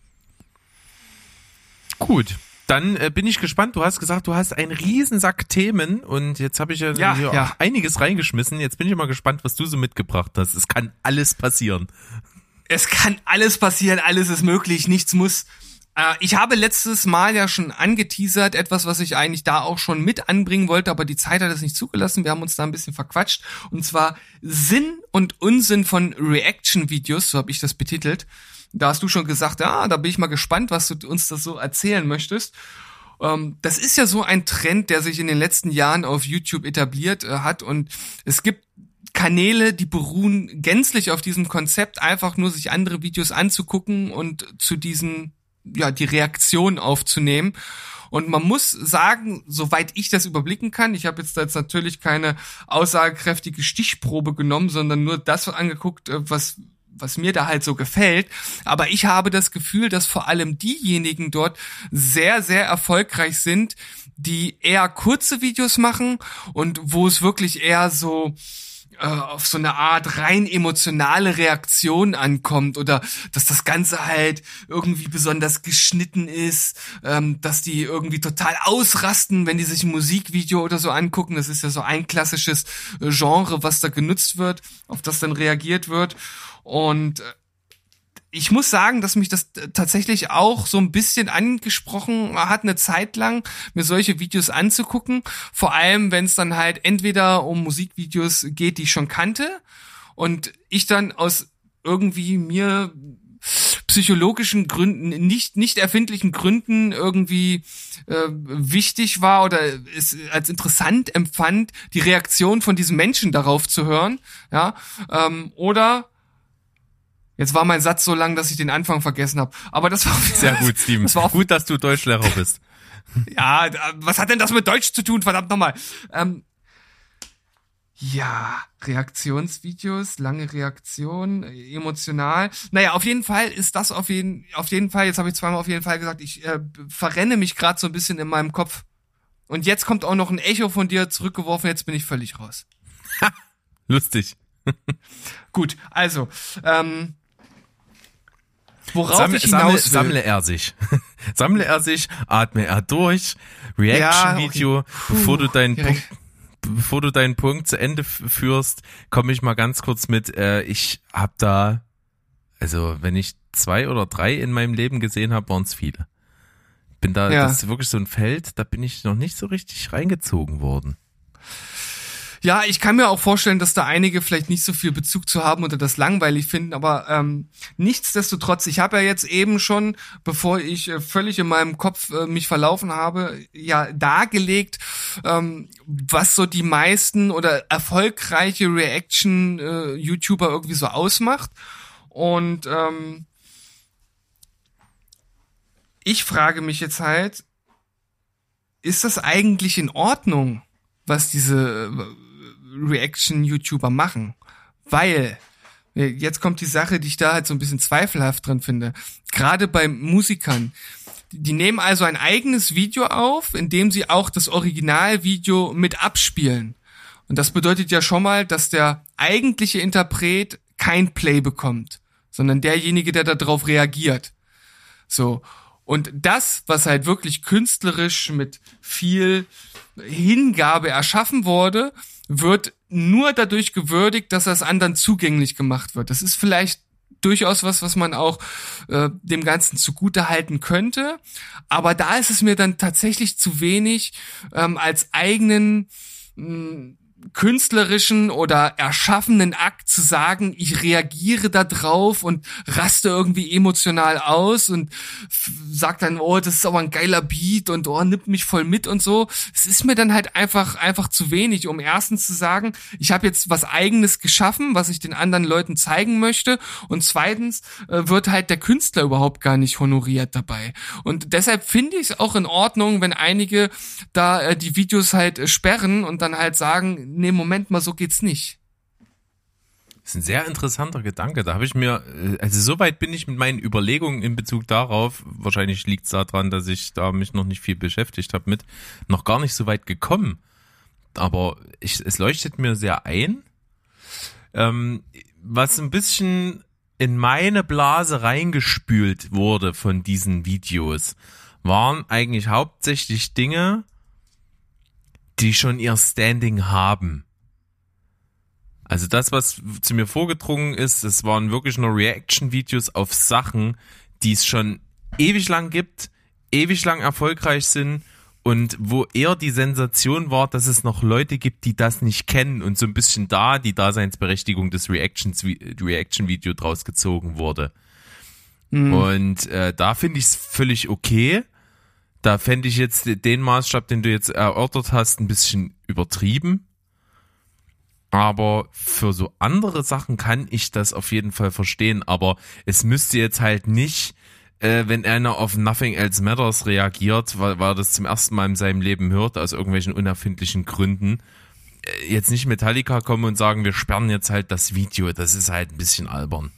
Gut dann äh, bin ich gespannt. Du hast gesagt, du hast einen Riesensack Themen und jetzt habe ich ja, ja, ja, einiges reingeschmissen. Jetzt bin ich mal gespannt, was du so mitgebracht hast. Es kann alles passieren. Es kann alles passieren, alles ist möglich, nichts muss. Äh, ich habe letztes Mal ja schon angeteasert, etwas, was ich eigentlich da auch schon mit anbringen wollte, aber die Zeit hat es nicht zugelassen. Wir haben uns da ein bisschen verquatscht. Und zwar Sinn und Unsinn von Reaction-Videos, so habe ich das betitelt. Da hast du schon gesagt, ja, da bin ich mal gespannt, was du uns das so erzählen möchtest. Ähm, das ist ja so ein Trend, der sich in den letzten Jahren auf YouTube etabliert äh, hat und es gibt Kanäle, die beruhen gänzlich auf diesem Konzept, einfach nur sich andere Videos anzugucken und zu diesen, ja, die Reaktion aufzunehmen. Und man muss sagen, soweit ich das überblicken kann, ich habe jetzt, jetzt natürlich keine aussagekräftige Stichprobe genommen, sondern nur das angeguckt, äh, was was mir da halt so gefällt. Aber ich habe das Gefühl, dass vor allem diejenigen dort sehr, sehr erfolgreich sind, die eher kurze Videos machen und wo es wirklich eher so äh, auf so eine Art rein emotionale Reaktion ankommt oder dass das Ganze halt irgendwie besonders geschnitten ist, ähm, dass die irgendwie total ausrasten, wenn die sich ein Musikvideo oder so angucken. Das ist ja so ein klassisches Genre, was da genutzt wird, auf das dann reagiert wird. Und äh, ich muss sagen, dass mich das tatsächlich auch so ein bisschen angesprochen hat, eine Zeit lang, mir solche Videos anzugucken. Vor allem, wenn es dann halt entweder um Musikvideos geht, die ich schon kannte und ich dann aus irgendwie mir psychologischen Gründen, nicht, nicht erfindlichen Gründen irgendwie äh, wichtig war oder es als interessant empfand, die Reaktion von diesem Menschen darauf zu hören, ja, ähm, oder Jetzt war mein Satz so lang, dass ich den Anfang vergessen habe. Aber das war sehr gut, Steven. Das war auch, gut, dass du Deutschlehrer bist. ja, was hat denn das mit Deutsch zu tun? Verdammt nochmal. Ähm, ja, Reaktionsvideos, lange Reaktion, emotional. Naja, auf jeden Fall ist das auf jeden, auf jeden Fall, jetzt habe ich zweimal auf jeden Fall gesagt, ich äh, verrenne mich gerade so ein bisschen in meinem Kopf. Und jetzt kommt auch noch ein Echo von dir zurückgeworfen, jetzt bin ich völlig raus. Lustig. Gut, also, ähm, Worauf sammle, ich hinaus sammle, sammle er sich. sammle er sich, atme er durch, Reaction-Video, Ja, okay. bevor du deinen. Punkt, bevor du deinen Punkt zu Ende führst, komme ich mal ganz kurz mit, äh, ich hab da, also wenn ich zwei oder drei in meinem Leben gesehen habe, waren es viele. Bin da, Ja. das ist wirklich so ein Feld, da bin ich noch nicht so richtig reingezogen worden. Ja, ich kann mir auch vorstellen, dass da einige vielleicht nicht so viel Bezug zu haben oder das langweilig finden, aber ähm, nichtsdestotrotz, ich habe ja jetzt eben schon, bevor ich äh, völlig in meinem Kopf äh, mich verlaufen habe, ja dargelegt, ähm, was so die meisten oder erfolgreiche Reaction-YouTuber irgendwie so ausmacht. Und ähm, ich frage mich jetzt halt, ist das eigentlich in Ordnung, was diese äh, Reaction-YouTuber machen? Weil, äh, jetzt kommt die Sache, die ich da halt so ein bisschen zweifelhaft dran finde. Gerade bei Musikern. Die die nehmen also ein eigenes Video auf, in dem sie auch das Originalvideo mit abspielen. Und das bedeutet ja schon mal, dass der eigentliche Interpret kein Play bekommt, sondern derjenige, der darauf reagiert. So. Und das, was halt wirklich künstlerisch mit viel Hingabe erschaffen wurde, wird nur dadurch gewürdigt, dass das anderen zugänglich gemacht wird. Das ist vielleicht durchaus was, was man auch äh, dem Ganzen zugute halten könnte. Aber da ist es mir dann tatsächlich zu wenig ähm, als eigenen mh, künstlerischen oder erschaffenen Akt zu sagen, ich reagiere da drauf und raste irgendwie emotional aus und sag dann, oh, das ist aber ein geiler Beat und oh, nimmt mich voll mit und so. Es ist mir dann halt einfach einfach zu wenig, um erstens zu sagen, ich habe jetzt was eigenes geschaffen, was ich den anderen Leuten zeigen möchte und zweitens äh, wird halt der Künstler überhaupt gar nicht honoriert dabei. Und deshalb finde ich es auch in Ordnung, wenn einige da äh, die Videos halt äh, sperren und dann halt sagen, nee, Moment mal, so geht's nicht. Das ist ein sehr interessanter Gedanke. Da habe ich mir, äh, also soweit bin ich mit meinen Überlegungen in Bezug darauf, wahrscheinlich liegt es daran, dass ich da mich noch nicht viel beschäftigt habe mit, noch gar nicht so weit gekommen. Aber ich, es leuchtet mir sehr ein. Ähm, was ein bisschen in meine Blase reingespült wurde von diesen Videos, waren eigentlich hauptsächlich Dinge, die schon ihr Standing haben. Also das, was zu mir vorgedrungen ist, das waren wirklich nur Reaction-Videos auf Sachen, die es schon ewig lang gibt, ewig lang erfolgreich sind und wo eher die Sensation war, dass es noch Leute gibt, die das nicht kennen und so ein bisschen da die Daseinsberechtigung des Reaction-Video draus gezogen wurde. Und äh, da finde ich es völlig okay. Da fände ich jetzt den Maßstab, den du jetzt erörtert hast, ein bisschen übertrieben. Aber für so andere Sachen kann ich das auf jeden Fall verstehen. Aber es müsste jetzt halt nicht, äh, wenn einer auf Nothing Else Matters reagiert, weil, weil er das zum ersten Mal in seinem Leben hört, aus irgendwelchen unerfindlichen Gründen, äh, jetzt nicht Metallica kommen und sagen, wir sperren jetzt halt das Video. Das ist halt ein bisschen albern.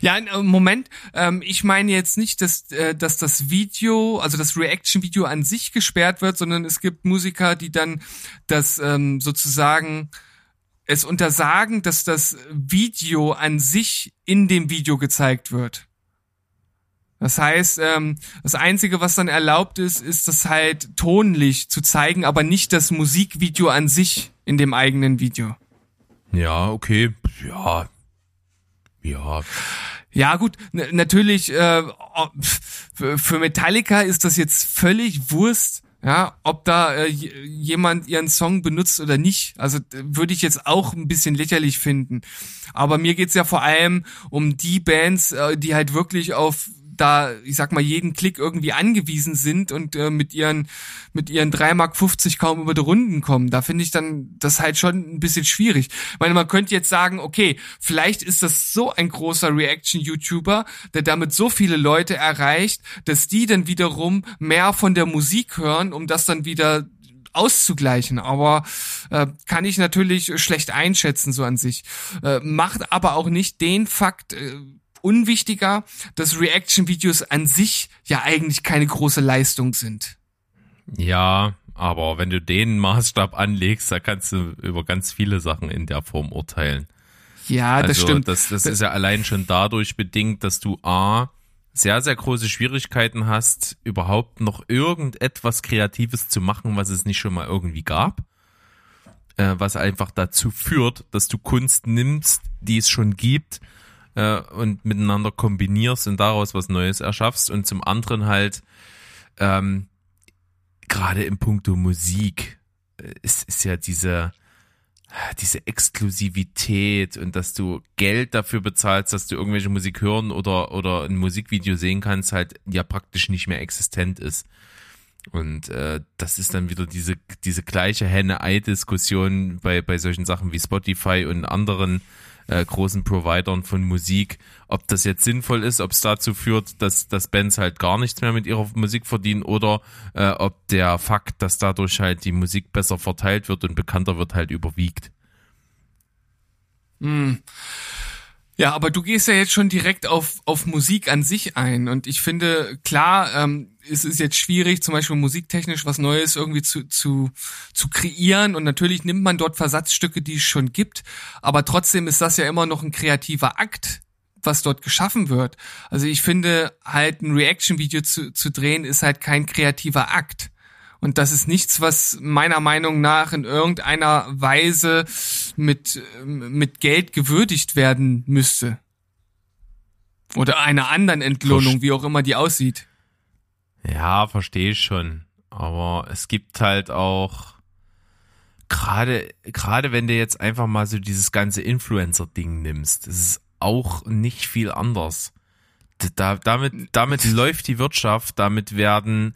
Ja, äh, Moment, ähm, ich meine jetzt nicht, dass, äh, dass das Video, also das Reaction-Video an sich gesperrt wird, sondern es gibt Musiker, die dann das ähm, sozusagen es untersagen, dass das Video an sich in dem Video gezeigt wird. Das heißt, ähm, das Einzige, was dann erlaubt ist, ist das halt tonlich zu zeigen, aber nicht das Musikvideo an sich in dem eigenen Video. Ja, okay. Ja. Ja. Ja, gut, natürlich, äh, für Metallica ist das jetzt völlig Wurst, ja, ob da äh, jemand ihren Song benutzt oder nicht. Also würde ich jetzt auch ein bisschen lächerlich finden. Aber mir geht's ja vor allem um die Bands, äh, die halt wirklich auf da, ich sag mal, jeden Klick irgendwie angewiesen sind und äh, mit ihren mit ihren 3,50 Mark kaum über die Runden kommen. Da finde ich dann das halt schon ein bisschen schwierig. Ich meine, man könnte jetzt sagen, okay, vielleicht ist das so ein großer Reaction-YouTuber, der damit so viele Leute erreicht, dass die dann wiederum mehr von der Musik hören, um das dann wieder auszugleichen, aber äh, kann ich natürlich schlecht einschätzen so an sich. Äh, macht aber auch nicht den Fakt äh, unwichtiger, dass Reaction-Videos an sich ja eigentlich keine große Leistung sind. Ja, aber wenn du den Maßstab anlegst, da kannst du über ganz viele Sachen in der Form urteilen. Ja, das also, stimmt. Das, das ist ja allein schon dadurch bedingt, dass du A, sehr, sehr große Schwierigkeiten hast, überhaupt noch irgendetwas Kreatives zu machen, was es nicht schon mal irgendwie gab. Äh, was einfach dazu führt, dass du Kunst nimmst, die es schon gibt, äh, und miteinander kombinierst und daraus was Neues erschaffst. Und zum anderen halt, ähm, gerade im Punkto Musik, äh, ist, ist ja diese, diese Exklusivität und dass du Geld dafür bezahlst, dass du irgendwelche Musik hören oder, oder ein Musikvideo sehen kannst, halt ja praktisch nicht mehr existent ist. Und äh, das ist dann wieder diese, diese gleiche Henne-Ei-Diskussion bei, bei solchen Sachen wie Spotify und anderen äh, großen Providern von Musik, ob das jetzt sinnvoll ist, ob es dazu führt, dass, dass Bands halt gar nichts mehr mit ihrer Musik verdienen oder äh, ob der Fakt, dass dadurch halt die Musik besser verteilt wird und bekannter wird, halt überwiegt. Hm. Ja, aber du gehst ja jetzt schon direkt auf, auf Musik an sich ein. Und ich finde, klar, ähm, es ist jetzt schwierig, zum Beispiel musiktechnisch was Neues irgendwie zu, zu, zu kreieren. Und natürlich nimmt man dort Versatzstücke, die es schon gibt. Aber trotzdem ist das ja immer noch ein kreativer Akt, was dort geschaffen wird. Also ich finde, halt ein Reaction-Video zu, zu drehen, ist halt kein kreativer Akt. Und das ist nichts, was meiner Meinung nach in irgendeiner Weise mit, mit Geld gewürdigt werden müsste. Oder einer anderen Entlohnung, wie auch immer die aussieht. Ja, verstehe ich schon. Aber es gibt halt auch gerade gerade wenn du jetzt einfach mal so dieses ganze Influencer Ding nimmst, das ist auch nicht viel anders. Da, damit damit läuft die Wirtschaft, damit werden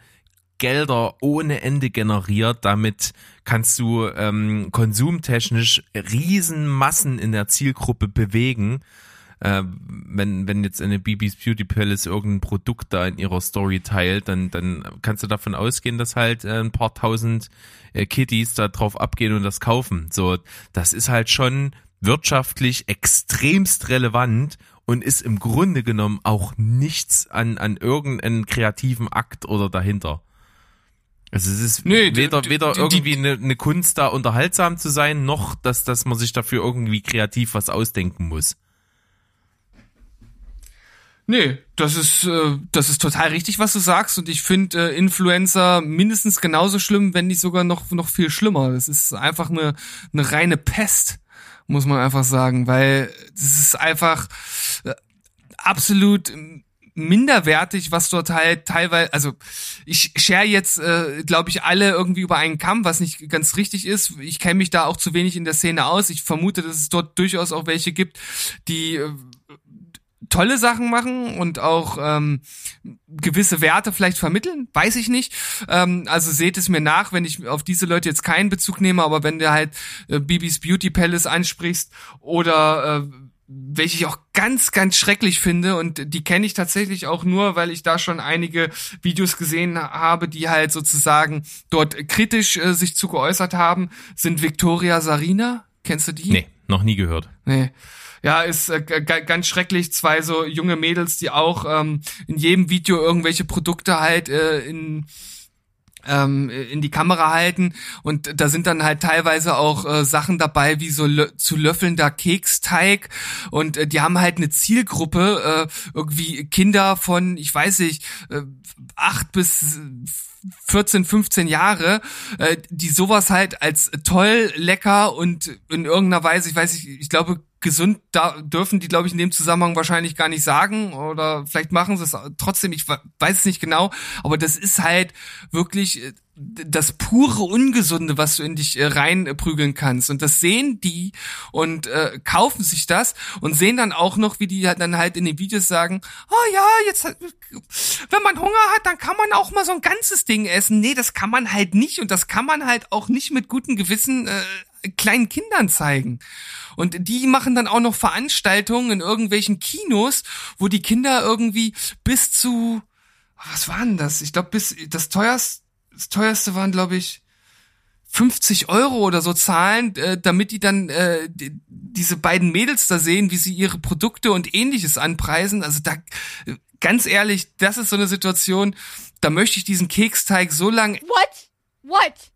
Gelder ohne Ende generiert. Damit kannst du ähm, konsumtechnisch Riesenmassen in der Zielgruppe bewegen. Äh, wenn, wenn jetzt eine BB's Beauty Palace irgendein Produkt da in ihrer Story teilt, dann, dann kannst du davon ausgehen, dass halt äh, ein paar tausend äh, Kitties da drauf abgehen und das kaufen. So, das ist halt schon wirtschaftlich extremst relevant und ist im Grunde genommen auch nichts an, an irgendeinen kreativen Akt oder dahinter. Also es ist nee, weder, weder die, irgendwie eine, eine Kunst da unterhaltsam zu sein, noch dass, dass man sich dafür irgendwie kreativ was ausdenken muss. Nee, das ist, äh, das ist total richtig, was du sagst. Und ich finde äh, Influencer mindestens genauso schlimm, wenn nicht sogar noch, noch viel schlimmer. Das ist einfach eine, eine reine Pest, muss man einfach sagen, weil es ist einfach äh, absolut minderwertig, was dort halt teilweise, also ich share jetzt, äh, glaube ich, alle irgendwie über einen Kamm, was nicht ganz richtig ist. Ich kenne mich da auch zu wenig in der Szene aus. Ich vermute, dass es dort durchaus auch welche gibt, die äh, tolle Sachen machen und auch ähm, gewisse Werte vielleicht vermitteln, weiß ich nicht. Ähm, also seht es mir nach, wenn ich auf diese Leute jetzt keinen Bezug nehme, aber wenn du halt äh, Bibis Beauty Palace ansprichst oder äh, welche ich auch ganz, ganz schrecklich finde und die kenne ich tatsächlich auch nur, weil ich da schon einige Videos gesehen habe, die halt sozusagen dort kritisch äh, sich zu geäußert haben, sind Victoria Sarina. Kennst du die? Nee, noch nie gehört. Nee. Ja, ist äh, ganz schrecklich. Zwei so junge Mädels, die auch ähm, in jedem Video irgendwelche Produkte halt äh, in in die Kamera halten. Und da sind dann halt teilweise auch äh, Sachen dabei wie so zu löffelnder Keksteig. Und äh, die haben halt eine Zielgruppe äh, irgendwie Kinder von ich weiß nicht äh, acht bis 14, 15 Jahre, äh, die sowas halt als toll, lecker und in irgendeiner Weise, ich weiß nicht, ich glaube, gesund da dürfen die, glaube ich, in dem Zusammenhang wahrscheinlich gar nicht sagen oder vielleicht machen sie es trotzdem, ich weiß es nicht genau, aber das ist halt wirklich äh, das pure Ungesunde, was du in dich äh, reinprügeln kannst. Und das sehen die und äh, kaufen sich das und sehen dann auch noch, wie die dann halt in den Videos sagen, oh ja, jetzt, wenn man Hunger hat, dann kann man auch mal so ein ganzes Ding essen. Nee, das kann man halt nicht und das kann man halt auch nicht mit gutem Gewissen äh, kleinen Kindern zeigen. Und die machen dann auch noch Veranstaltungen in irgendwelchen Kinos, wo die Kinder irgendwie bis zu, was war denn das? Ich glaube, bis das teuerste, das teuerste waren, glaube ich, 50 Euro oder so zahlen, äh, damit die dann äh, die, diese beiden Mädels da sehen, wie sie ihre Produkte und ähnliches anpreisen. Also da, ganz ehrlich, das ist so eine Situation, da möchte ich diesen Keksteig so lang. What? What?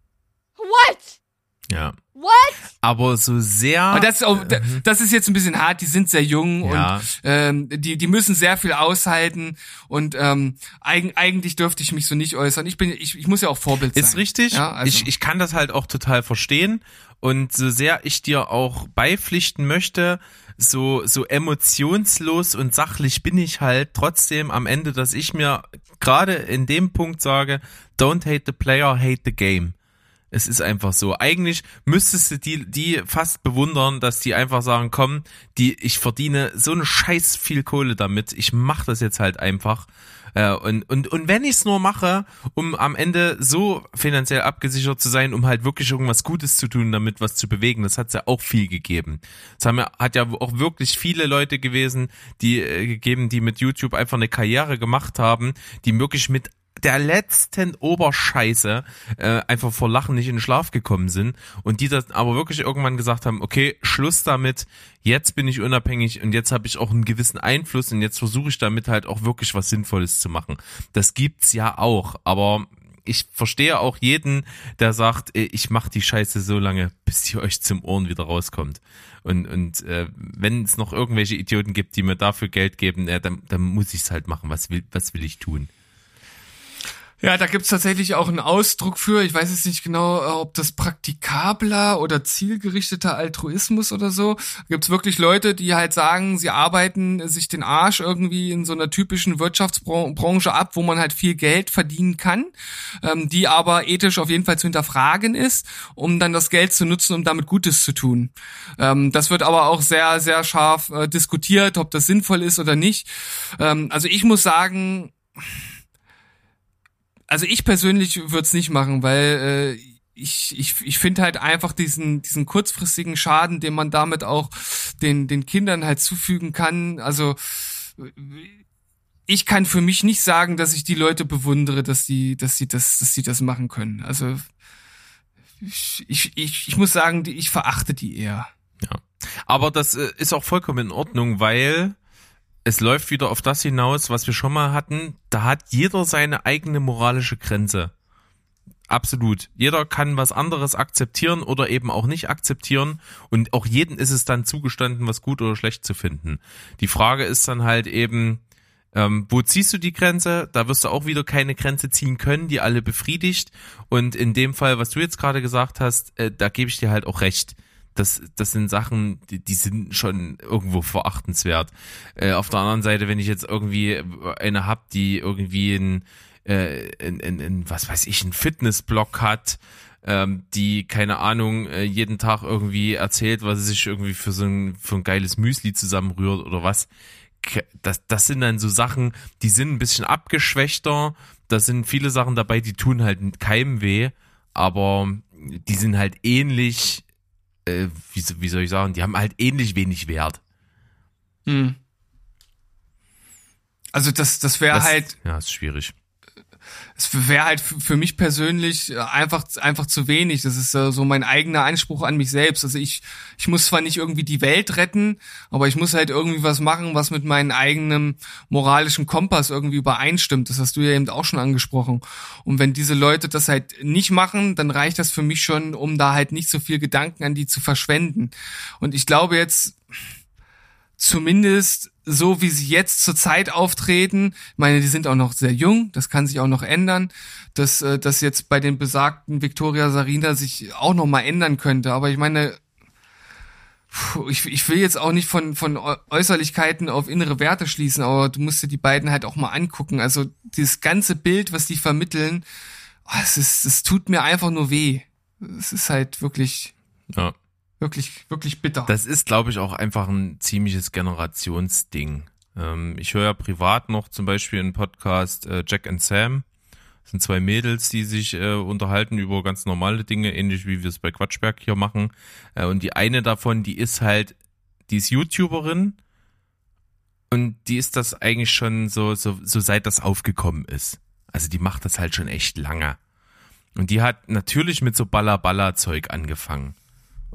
What? Ja. What? Aber so sehr. Aber das, ist auch, das ist jetzt ein bisschen hart, die sind sehr jung Ja. und ähm, die, die müssen sehr viel aushalten und ähm, eigen, eigentlich dürfte ich mich so nicht äußern. Ich bin, ich, ich muss ja auch Vorbild sein. Ist richtig. Ja, also. ich, ich kann das halt auch total verstehen. Und so sehr ich dir auch beipflichten möchte, so, so emotionslos und sachlich bin ich halt trotzdem am Ende, dass ich mir gerade in dem Punkt sage, don't hate the player, hate the game. Es ist einfach so. Eigentlich müsstest du die, die fast bewundern, dass die einfach sagen, komm, die, ich verdiene so eine scheiß viel Kohle damit. Ich mach das jetzt halt einfach. Äh, und, und, und wenn ich es nur mache, um am Ende so finanziell abgesichert zu sein, um halt wirklich irgendwas Gutes zu tun, damit was zu bewegen, das hat ja auch viel gegeben. Es haben ja, hat ja auch wirklich viele Leute gewesen, die äh, gegeben, die mit YouTube einfach eine Karriere gemacht haben, die wirklich mit der letzten Oberscheiße äh, einfach vor Lachen nicht in den Schlaf gekommen sind und die das aber wirklich irgendwann gesagt haben, okay, Schluss damit, jetzt bin ich unabhängig und jetzt habe ich auch einen gewissen Einfluss und jetzt versuche ich damit halt auch wirklich was Sinnvolles zu machen. Das gibt's ja auch, aber ich verstehe auch jeden, der sagt, ich mache die Scheiße so lange, bis die euch zum Ohren wieder rauskommt. Und, und äh, wenn es noch irgendwelche Idioten gibt, die mir dafür Geld geben, äh, dann, dann muss ich es halt machen. Was will, was will ich tun? Ja, da gibt's tatsächlich auch einen Ausdruck für. Ich weiß jetzt nicht genau, äh, ob das praktikabler oder zielgerichteter Altruismus oder so. Gibt's wirklich Leute, die halt sagen, sie arbeiten sich den Arsch irgendwie in so einer typischen Wirtschaftsbranche ab, wo man halt viel Geld verdienen kann, ähm, die aber ethisch auf jeden Fall zu hinterfragen ist, um dann das Geld zu nutzen, um damit Gutes zu tun. Ähm, das wird aber auch sehr, sehr scharf äh, diskutiert, ob das sinnvoll ist oder nicht. Ähm, also ich muss sagen, also ich persönlich würde es nicht machen, weil äh, ich, ich, ich finde halt einfach diesen, diesen kurzfristigen Schaden, den man damit auch den, den Kindern halt zufügen kann. Also ich kann für mich nicht sagen, dass ich die Leute bewundere, dass sie, dass sie das, dass sie das machen können. Also ich, ich, ich, muss sagen, ich verachte die eher. Ja. Aber das äh, ist auch vollkommen in Ordnung, weil es läuft wieder auf das hinaus, was wir schon mal hatten. Da hat jeder seine eigene moralische Grenze. Absolut. Jeder kann was anderes akzeptieren oder eben auch nicht akzeptieren. Und auch jedem ist es dann zugestanden, was gut oder schlecht zu finden. Die Frage ist dann halt eben, ähm, wo ziehst du die Grenze? Da wirst du auch wieder keine Grenze ziehen können, die alle befriedigt. Und in dem Fall, was du jetzt gerade gesagt hast, äh, da gebe ich dir halt auch recht. Das, das sind Sachen, die, die sind schon irgendwo verachtenswert. Äh, auf der anderen Seite, wenn ich jetzt irgendwie eine hab, die irgendwie ein, äh, in, in, in, was weiß ich, einen Fitnessblock hat, ähm, die, keine Ahnung, äh, jeden Tag irgendwie erzählt, was sie sich irgendwie für so ein, für ein geiles Müsli zusammenrührt oder was. Das, das sind dann so Sachen, die sind ein bisschen abgeschwächter. Da sind viele Sachen dabei, die tun halt keinem weh, aber die sind halt ähnlich, äh, wie, wie soll ich sagen, die haben halt ähnlich wenig Wert. Hm. Also das, das wäre halt, Ja, ist schwierig. Es wäre halt für mich persönlich äh, einfach einfach zu wenig. Das ist äh, so mein eigener Anspruch an mich selbst. Also ich ich muss zwar nicht irgendwie die Welt retten, aber ich muss halt irgendwie was machen, was mit meinem eigenen moralischen Kompass irgendwie übereinstimmt. Das hast du ja eben auch schon angesprochen. Und wenn diese Leute das halt nicht machen, dann reicht das für mich schon, um da halt nicht so viel Gedanken an die zu verschwenden. Und ich glaube jetzt zumindest so wie sie jetzt zurzeit auftreten, ich meine, die sind auch noch sehr jung, das kann sich auch noch ändern, dass äh, das jetzt bei den besagten Victoria Sarina sich auch noch mal ändern könnte, aber ich meine ich, ich will jetzt auch nicht von, von Äu- Äußerlichkeiten auf innere Werte schließen, aber du musst dir die beiden halt auch mal angucken. Also dieses ganze Bild, was die vermitteln, oh, es ist, es tut mir einfach nur weh. Es ist halt wirklich, Ja. Wirklich, wirklich bitter. Das ist, glaube ich, auch einfach ein ziemliches Generationsding. Ähm, ich höre ja privat noch zum Beispiel einen Podcast äh, Jack and Sam. Das sind zwei Mädels, die sich äh, unterhalten über ganz normale Dinge, ähnlich wie wir es bei Quatschberg hier machen. Äh, und die eine davon, die ist halt, die ist YouTuberin und die ist das eigentlich schon so, so, so seit das aufgekommen ist. Also die macht das halt schon echt lange. Und die hat natürlich mit so Baller-Baller-Zeug angefangen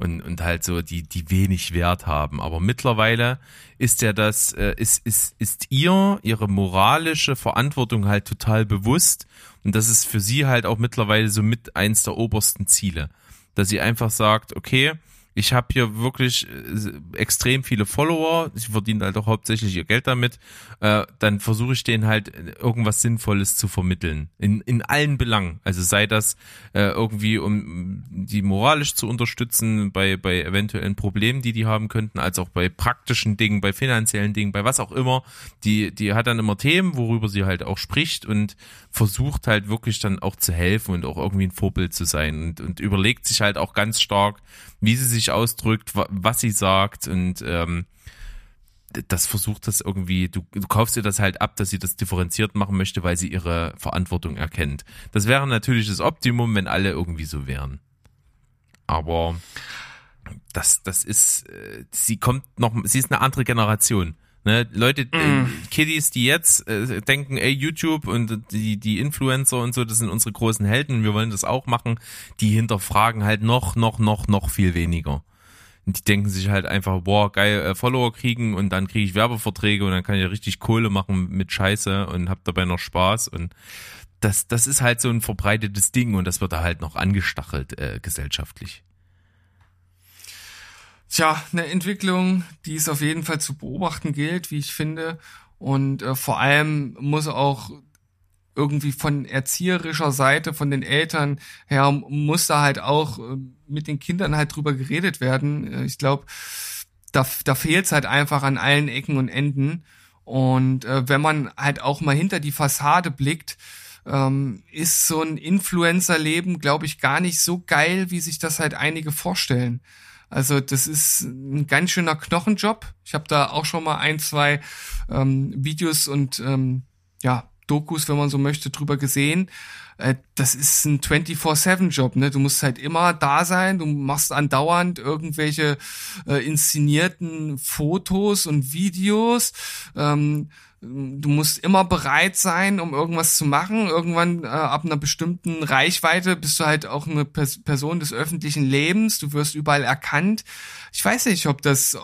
und, und halt so, die, die wenig Wert haben. Aber mittlerweile ist ja das, äh, ist, ist, ist ihr, ihre moralische Verantwortung halt total bewusst. Und das ist für sie halt auch mittlerweile so mit eins der obersten Ziele. dass sie einfach sagt, okay, ich habe hier wirklich äh, extrem viele Follower, sie verdient halt auch hauptsächlich ihr Geld damit, äh, dann versuche ich denen halt irgendwas Sinnvolles zu vermitteln. In, in allen Belangen. Also sei das äh, irgendwie, um die moralisch zu unterstützen, bei, bei eventuellen Problemen, die die haben könnten, als auch bei praktischen Dingen, bei finanziellen Dingen, bei was auch immer. Die, die hat dann immer Themen, worüber sie halt auch spricht und versucht halt wirklich dann auch zu helfen und auch irgendwie ein Vorbild zu sein und, und überlegt sich halt auch ganz stark, wie sie sich ausdrückt, was sie sagt und ähm, das versucht das irgendwie, du, du kaufst ihr das halt ab, dass sie das differenziert machen möchte, weil sie ihre Verantwortung erkennt. Das wäre natürlich das Optimum, wenn alle irgendwie so wären. Aber das, das ist, äh, sie kommt noch, sie ist eine andere Generation. Ne, Leute, mm. Kiddies, die jetzt äh, denken, ey, YouTube und die, die Influencer und so, das sind unsere großen Helden, wir wollen das auch machen, die hinterfragen halt noch, noch, noch, noch viel weniger. Und die denken sich halt einfach, boah, geil, äh, Follower kriegen und dann kriege ich Werbeverträge und dann kann ich richtig Kohle machen mit Scheiße und hab dabei noch Spaß und das, das ist halt so ein verbreitetes Ding und das wird da halt noch angestachelt äh, gesellschaftlich. Tja, eine Entwicklung, die es auf jeden Fall zu beobachten gilt, wie ich finde. Und äh, vor allem muss auch irgendwie von erzieherischer Seite, von den Eltern her, muss da halt auch äh, mit den Kindern halt drüber geredet werden. Äh, ich glaube, da, da fehlt es halt einfach an allen Ecken und Enden. Und äh, wenn man halt auch mal hinter die Fassade blickt, ähm, ist so ein Influencer-Leben, glaube ich, gar nicht so geil, wie sich das halt einige vorstellen. Also das ist ein ganz schöner Knochenjob. Ich habe da auch schon mal ein, zwei ähm, Videos und ähm, ja, Dokus, wenn man so möchte, drüber gesehen. Äh, das ist ein 24-7-Job, ne? Du musst halt immer da sein, du machst andauernd irgendwelche äh, inszenierten Fotos und Videos. Ähm, du musst immer bereit sein, um irgendwas zu machen. Irgendwann äh, ab einer bestimmten Reichweite bist du halt auch eine Pers Person des öffentlichen Lebens. Du wirst überall erkannt. Ich weiß nicht, ob das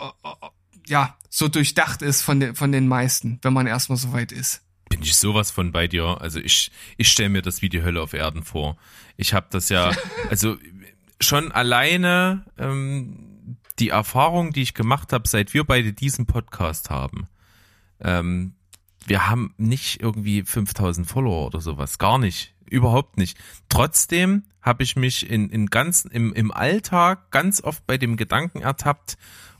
ja so durchdacht ist von den von den meisten, wenn man erstmal so weit ist. Bin ich sowas von bei dir? Also ich ich stelle mir das wie die Hölle auf Erden vor. Ich habe das ja also schon alleine ähm, die Erfahrung, die ich gemacht habe, seit wir beide diesen Podcast haben. Ähm, wir haben nicht irgendwie 5000 Follower oder sowas, gar nicht, überhaupt nicht. Trotzdem habe ich mich in, in ganz im, im Alltag ganz oft bei dem Gedanken ertappt,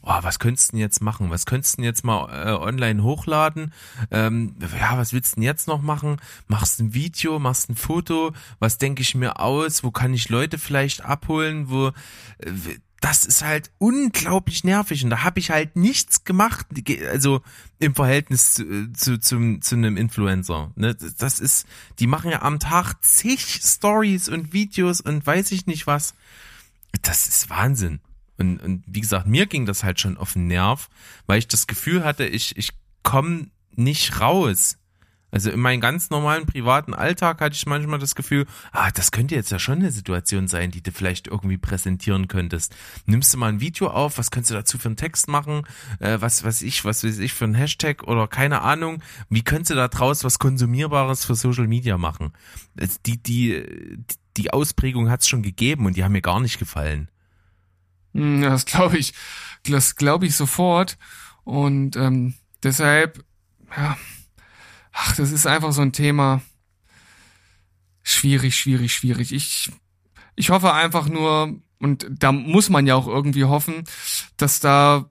oh, was könntest du denn jetzt machen? Was könntest du denn jetzt mal äh, online hochladen? Ähm, ja, was willst du denn jetzt noch machen? Machst ein Video, machst ein Foto? Was denke ich mir aus? Wo kann ich Leute vielleicht abholen? Wo äh, das ist halt unglaublich nervig und da habe ich halt nichts gemacht, also im Verhältnis zu, zu, zu, zu einem Influencer. Ne? Das ist, die machen ja am Tag zig Stories und Videos und weiß ich nicht was. Das ist Wahnsinn. Und, und wie gesagt, mir ging das halt schon auf den Nerv, weil ich das Gefühl hatte, ich, ich komme nicht raus. Also in meinem ganz normalen privaten Alltag hatte ich manchmal das Gefühl, ah, das könnte jetzt ja schon eine Situation sein, die du vielleicht irgendwie präsentieren könntest. Nimmst du mal ein Video auf, was könntest du dazu für einen Text machen, äh, was was ich, was weiß ich für einen Hashtag oder keine Ahnung, wie könntest du da draus was konsumierbares für Social Media machen? Die die die Ausprägung hat es schon gegeben und die haben mir gar nicht gefallen. Hm, das glaube ich, das glaube ich sofort und ähm, deshalb ja ach, das ist einfach so ein Thema. Schwierig, schwierig, schwierig. Ich, ich hoffe einfach nur, und da muss man ja auch irgendwie hoffen, dass da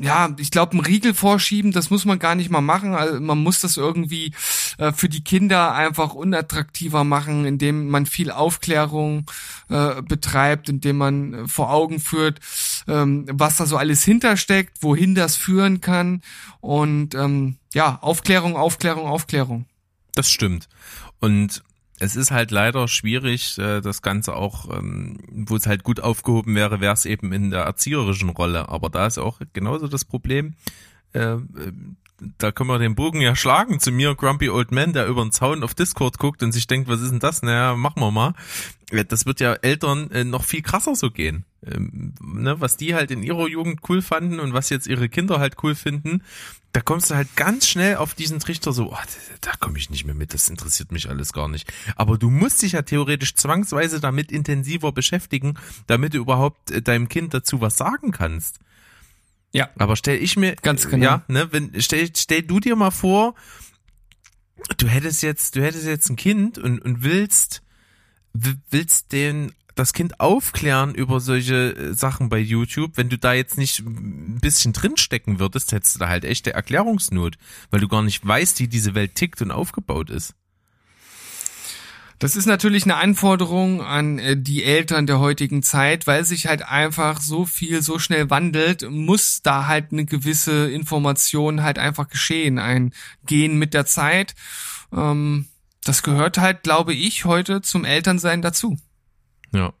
ja, ich glaube, ein Riegel vorschieben, das muss man gar nicht mal machen. Also man muss das irgendwie äh, für die Kinder einfach unattraktiver machen, indem man viel Aufklärung äh, betreibt, indem man äh, vor Augen führt, ähm, was da so alles hintersteckt, wohin das führen kann. Und ähm, ja, Aufklärung, Aufklärung, Aufklärung. Das stimmt. Und es ist halt leider schwierig, äh, das Ganze auch, ähm, wo es halt gut aufgehoben wäre, wäre es eben in der erzieherischen Rolle. Aber da ist auch genauso das Problem. Äh, da können wir den Bogen ja schlagen zu mir, Grumpy Old Man, der über den Zaun auf Discord guckt und sich denkt, was ist denn das? Naja, machen wir mal. Das wird ja Eltern äh, noch viel krasser so gehen. Ähm, ne, was die halt in ihrer Jugend cool fanden und was jetzt ihre Kinder halt cool finden, da kommst du halt ganz schnell auf diesen Trichter so, oh, da, da komme ich nicht mehr mit, das interessiert mich alles gar nicht. Aber du musst dich ja theoretisch zwangsweise damit intensiver beschäftigen, damit du überhaupt äh, deinem Kind dazu was sagen kannst. Ja. Aber stell ich mir, Ganz genau. ja, ne, wenn, stell, stell du dir mal vor, du hättest jetzt, du hättest jetzt ein Kind und, und willst, willst den, das Kind aufklären über solche äh, Sachen bei YouTube, wenn du da jetzt nicht ein bisschen drinstecken würdest, hättest du da halt echte Erklärungsnot, weil du gar nicht weißt, wie diese Welt tickt und aufgebaut ist. Das ist natürlich eine Anforderung an äh, die Eltern der heutigen Zeit, weil sich halt einfach so viel so schnell wandelt, muss da halt eine gewisse Information halt einfach geschehen, ein Gehen mit der Zeit. Ähm, das gehört halt, glaube ich, heute zum Elternsein dazu. Ja.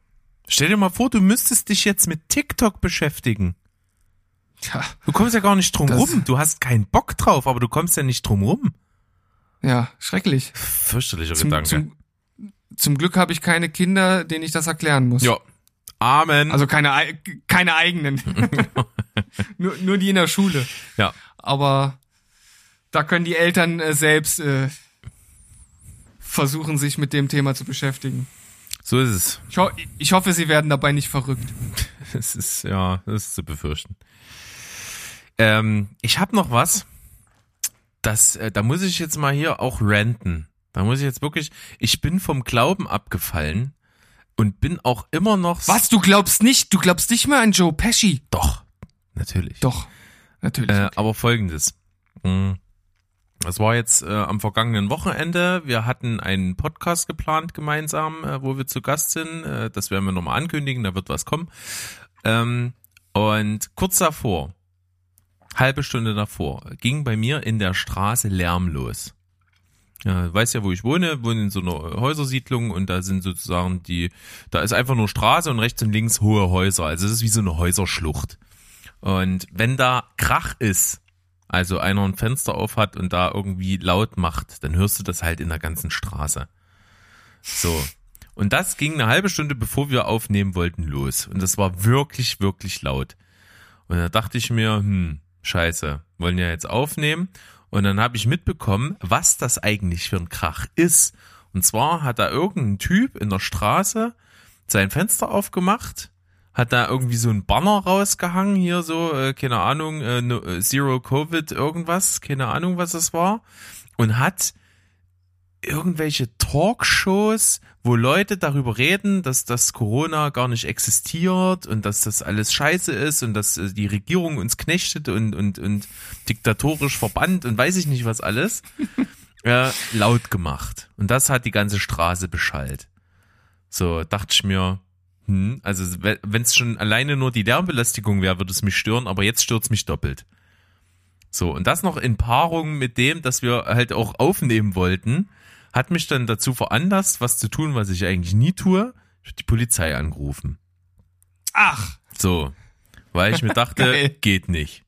Stell dir mal vor, du müsstest dich jetzt mit TikTok beschäftigen. Tja, Du kommst ja gar nicht drum rum. Du hast keinen Bock drauf, aber du kommst ja nicht drum rum. ja, schrecklich. Fürchterlicher Zum, Gedanke. zum, zum Glück habe ich keine Kinder, denen ich das erklären muss. ja. Amen. Also keine, ei- keine eigenen. nur, nur die in der Schule. ja. Aber da können die Eltern äh, selbst äh, versuchen, sich mit dem Thema zu beschäftigen. So ist es. Ich, ho ich hoffe, sie werden dabei nicht verrückt. Es ist, ja, das ist zu befürchten. Ähm, ich habe noch was. Das, äh, da muss ich jetzt mal hier auch ranten. Da muss ich jetzt wirklich, ich bin vom Glauben abgefallen und bin auch immer noch. Was, du glaubst nicht? Du glaubst nicht mehr an Joe Pesci? Doch, natürlich. Doch, natürlich. Äh, aber folgendes. Mm. Das war jetzt äh, am vergangenen Wochenende. Wir hatten einen Podcast geplant gemeinsam, äh, wo wir zu Gast sind. Äh, das werden wir nochmal ankündigen, da wird was kommen. Ähm, und kurz davor, halbe Stunde davor, ging bei mir in der Straße Lärm los. Ja, du weißt ja, wo ich wohne, wohne in so einer Häusersiedlung und da sind sozusagen die, da ist einfach nur Straße und rechts und links hohe Häuser. Also es ist wie so eine Häuserschlucht. Und wenn da Krach ist, also einer ein Fenster auf hat und da irgendwie laut macht, dann hörst du das halt in der ganzen Straße. So. Und das ging eine halbe Stunde, bevor wir aufnehmen wollten, los. Und das war wirklich, wirklich laut. Und da dachte ich mir, hm, scheiße, wollen ja jetzt aufnehmen. Und dann habe ich mitbekommen, was das eigentlich für ein Krach ist. Und zwar hat da irgendein Typ in der Straße sein Fenster aufgemacht, hat da irgendwie so ein Banner rausgehangen, hier so, äh, keine Ahnung, äh, no, äh, Zero Covid irgendwas, keine Ahnung, was es war. Und hat irgendwelche Talkshows, wo Leute darüber reden, dass das Corona gar nicht existiert und dass das alles scheiße ist und dass äh, die Regierung uns knechtet und, und, und diktatorisch verbannt und weiß ich nicht was alles, äh, laut gemacht. Und das hat die ganze Straße beschallt. So, dachte ich mir, hm, also wenn es schon alleine nur die Lärmbelästigung wäre, würde es mich stören, aber jetzt stört es mich doppelt. So, und das noch in Paarung mit dem, dass wir halt auch aufnehmen wollten, hat mich dann dazu veranlasst, was zu tun, was ich eigentlich nie tue. Ich hab die Polizei angerufen. Ach, So, weil ich mir dachte, geht nicht.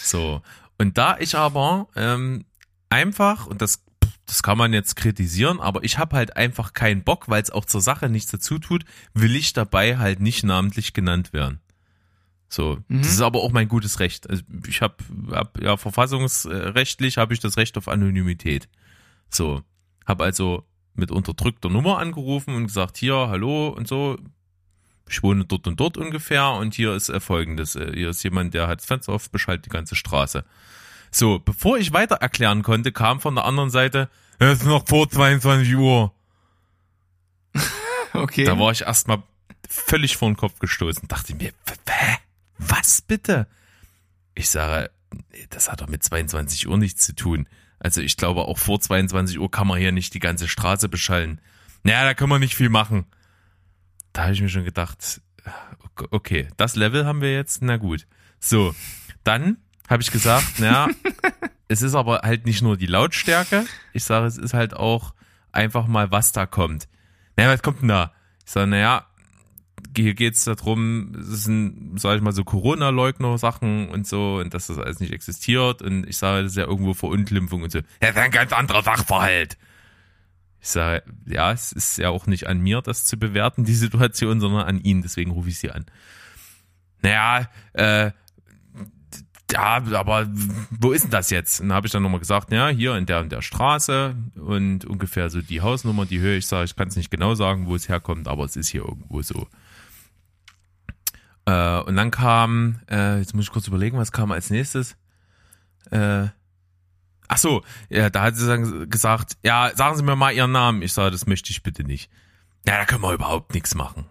So, und da ich aber ähm, einfach, und das, das kann man jetzt kritisieren, aber ich habe halt einfach keinen Bock, weil es auch zur Sache nichts dazu tut, will ich dabei halt nicht namentlich genannt werden. So, Mhm. das ist aber auch mein gutes Recht. Also ich habe, hab, ja, verfassungsrechtlich habe ich das Recht auf Anonymität. So, habe also mit unterdrückter Nummer angerufen und gesagt, hier, hallo und so, ich wohne dort und dort ungefähr und hier ist äh, folgendes, äh, hier ist jemand, der hat das Fenster auf, beschallt die ganze Straße. So, bevor ich weiter erklären konnte, kam von der anderen Seite, es ist noch vor 22 Uhr. okay. Da war ich erstmal völlig vor den Kopf gestoßen, dachte mir, hä? Was bitte? Ich sage, das hat doch mit 22 Uhr nichts zu tun. Also ich glaube, auch vor 22 Uhr kann man hier nicht die ganze Straße beschallen. Naja, da kann man nicht viel machen. Da habe ich mir schon gedacht, okay, das Level haben wir jetzt, na gut. So, dann habe ich gesagt, naja, es ist aber halt nicht nur die Lautstärke. Ich sage, es ist halt auch einfach mal, was da kommt. Naja, was kommt denn da? Ich sage, naja, hier geht's darum, es sind, sag ich mal, so Corona-Leugner-Sachen und so und dass das alles nicht existiert und ich sage, das ist ja irgendwo Verunglimpfung und so. Ja, das ist ein ganz anderer Sachverhalt. Ich sage, ja, es ist ja auch nicht an mir, das zu bewerten, die Situation, sondern an ihn, deswegen rufe ich sie an. Naja, äh, ja, aber wo ist denn das jetzt? Und dann habe ich dann nochmal gesagt, ja, hier in der in der Straße und ungefähr so die Hausnummer, die höre ich, sage, ich kann es nicht genau sagen, wo es herkommt, aber es ist hier irgendwo so. Äh, und dann kam, äh, jetzt muss ich kurz überlegen, was kam als nächstes. Äh, ach so, ja, da hat sie dann gesagt, ja, sagen Sie mir mal Ihren Namen. Ich sage, das möchte ich bitte nicht. Ja, da können wir überhaupt nichts machen.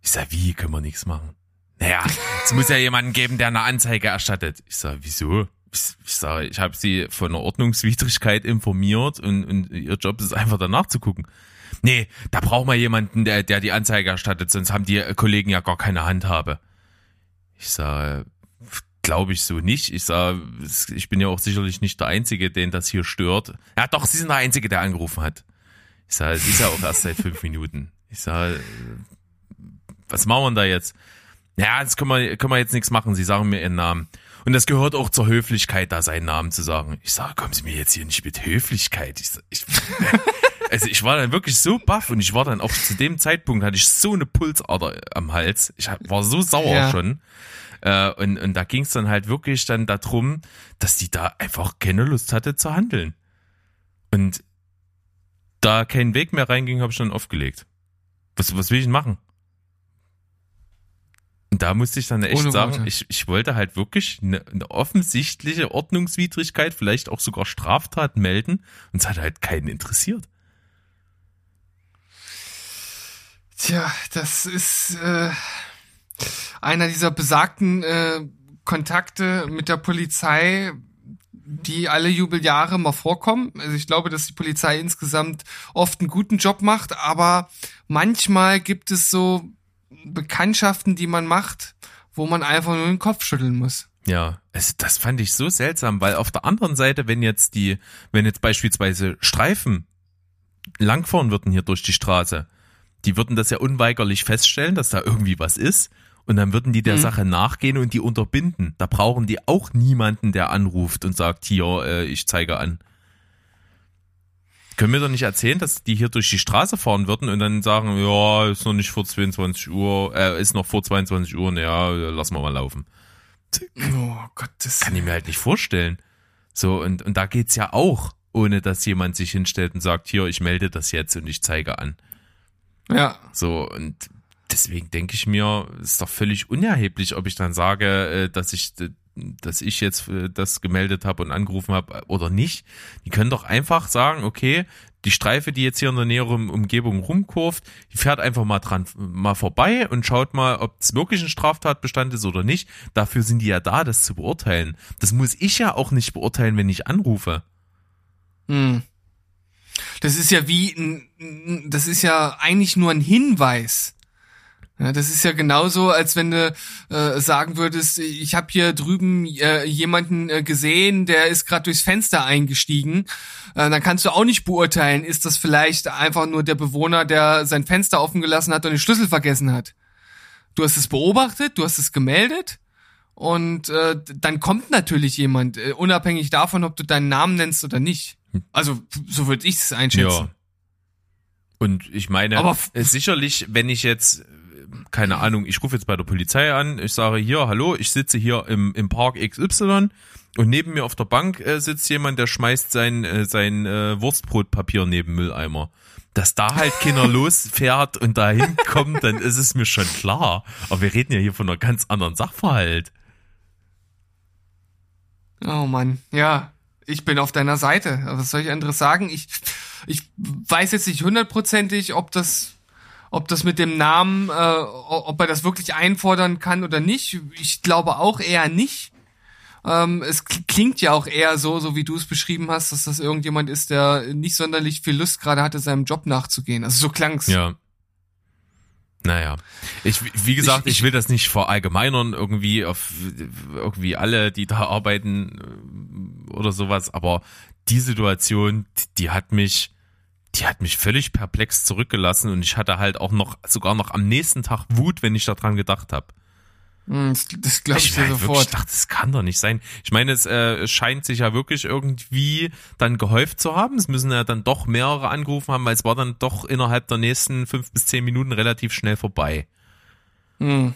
Ich sage, wie können wir nichts machen? Naja, es muss ja jemanden geben, der eine Anzeige erstattet. Ich sage, wieso? Ich, ich sage, ich habe sie von einer Ordnungswidrigkeit informiert und, und ihr Job ist einfach danach zu gucken. Nee, da braucht man jemanden, der, der die Anzeige erstattet, sonst haben die Kollegen ja gar keine Handhabe. Ich sage, glaube ich so nicht. Ich sage, ich bin ja auch sicherlich nicht der Einzige, den das hier stört. Ja, doch, Sie sind der Einzige, der angerufen hat. Ich sage, es ist ja auch erst seit fünf Minuten. Ich sage, was machen wir da jetzt? Ja, das können wir, können wir jetzt nichts machen. Sie sagen mir Ihren Namen. Und das gehört auch zur Höflichkeit, da seinen Namen zu sagen. Ich sage, kommen Sie mir jetzt hier nicht mit Höflichkeit. Ich, ich, also ich war dann wirklich so baff und ich war dann auch zu dem Zeitpunkt hatte ich so eine Pulsader am Hals. Ich war so sauer ja. schon. Äh, und, und da ging es dann halt wirklich dann darum, dass die da einfach keine Lust hatte zu handeln. Und da kein Weg mehr reinging, habe ich dann aufgelegt. Was, was will ich denn machen? Und da musste ich dann echt Ohne sagen, ich, ich wollte halt wirklich eine, eine offensichtliche Ordnungswidrigkeit, vielleicht auch sogar Straftat melden und es hat halt keinen interessiert. Tja, das ist äh, einer dieser besagten äh, Kontakte mit der Polizei, die alle Jubeljahre mal vorkommen. Also ich glaube, dass die Polizei insgesamt oft einen guten Job macht, aber manchmal gibt es so Bekanntschaften, die man macht, wo man einfach nur den Kopf schütteln muss. Ja, es, das fand ich so seltsam, weil auf der anderen Seite, wenn jetzt die, wenn jetzt beispielsweise Streifen langfahren würden hier durch die Straße, die würden das ja unweigerlich feststellen, dass da irgendwie was ist. Und dann würden die der mhm. Sache nachgehen und die unterbinden. Da brauchen die auch niemanden, der anruft und sagt, hier, äh, ich zeige an. Können wir doch nicht erzählen, dass die hier durch die Straße fahren würden und dann sagen, ja, ist noch nicht vor 22 Uhr, äh, ist noch vor 22 Uhr, naja, lassen wir mal laufen. Oh Gott, das kann ich mir halt nicht vorstellen. So, und, und da geht's ja auch, ohne dass jemand sich hinstellt und sagt, hier, ich melde das jetzt und ich zeige an. Ja. So, und deswegen denke ich mir, ist doch völlig unerheblich, ob ich dann sage, äh, dass ich dass ich jetzt äh, das gemeldet habe und angerufen habe oder nicht. Die können doch einfach sagen, okay, die Streife, die jetzt hier in der näheren Umgebung rumkurft, die fährt einfach mal dran mal vorbei und schaut mal, ob es wirklich ein Straftatbestand ist oder nicht. Dafür sind die ja da, das zu beurteilen. Das muss ich ja auch nicht beurteilen, wenn ich anrufe. Hm. Das ist ja wie ein, das ist ja eigentlich nur ein Hinweis. Ja, das ist ja genauso, als wenn du äh, sagen würdest, ich habe hier drüben äh, jemanden äh, gesehen, der ist gerade durchs Fenster eingestiegen. Äh, dann kannst du auch nicht beurteilen, ist das vielleicht einfach nur der Bewohner, der sein Fenster offen gelassen hat und den Schlüssel vergessen hat. Du hast es beobachtet, du hast es gemeldet und äh, dann kommt natürlich jemand, äh, unabhängig davon, ob du deinen Namen nennst oder nicht. Also so würde ich es einschätzen. Ja. Und ich meine, Aber sicherlich, wenn ich jetzt keine Ahnung, ich rufe jetzt bei der Polizei an, ich sage hier, hallo, ich sitze hier im, im Park XY und neben mir auf der Bank äh, sitzt jemand, der schmeißt sein, äh, sein äh, Wurstbrotpapier neben Mülleimer. Dass da halt keiner losfährt und dahin kommt, dann ist es mir schon klar. Aber wir reden ja hier von einer ganz anderen Sachverhalt. Oh Mann, ja, ich bin auf deiner Seite. Was soll ich anderes sagen? Ich, ich weiß jetzt nicht hundertprozentig, ob das ob das mit dem Namen, äh, ob er das wirklich einfordern kann oder nicht. Ich glaube auch eher nicht. Ähm, es klingt ja auch eher so, so wie du es beschrieben hast, dass das irgendjemand ist, der nicht sonderlich viel Lust gerade hatte, seinem Job nachzugehen. Also so klang's. Ja. Naja, ich, wie gesagt, ich, ich, will das nicht verallgemeinern irgendwie auf irgendwie alle, die da arbeiten äh, oder sowas, aber die Situation, die hat mich die hat mich völlig perplex zurückgelassen und ich hatte halt auch noch, sogar noch am nächsten Tag Wut, wenn ich daran gedacht habe. Hm, Das, das glaube ich, Ich, dir wirklich, sofort. ich dachte, das kann doch nicht sein. Ich meine, es äh, scheint sich ja wirklich irgendwie dann gehäuft zu haben. Es müssen ja dann doch mehrere angerufen haben, weil es war dann doch innerhalb der nächsten fünf bis zehn Minuten relativ schnell vorbei. Hm.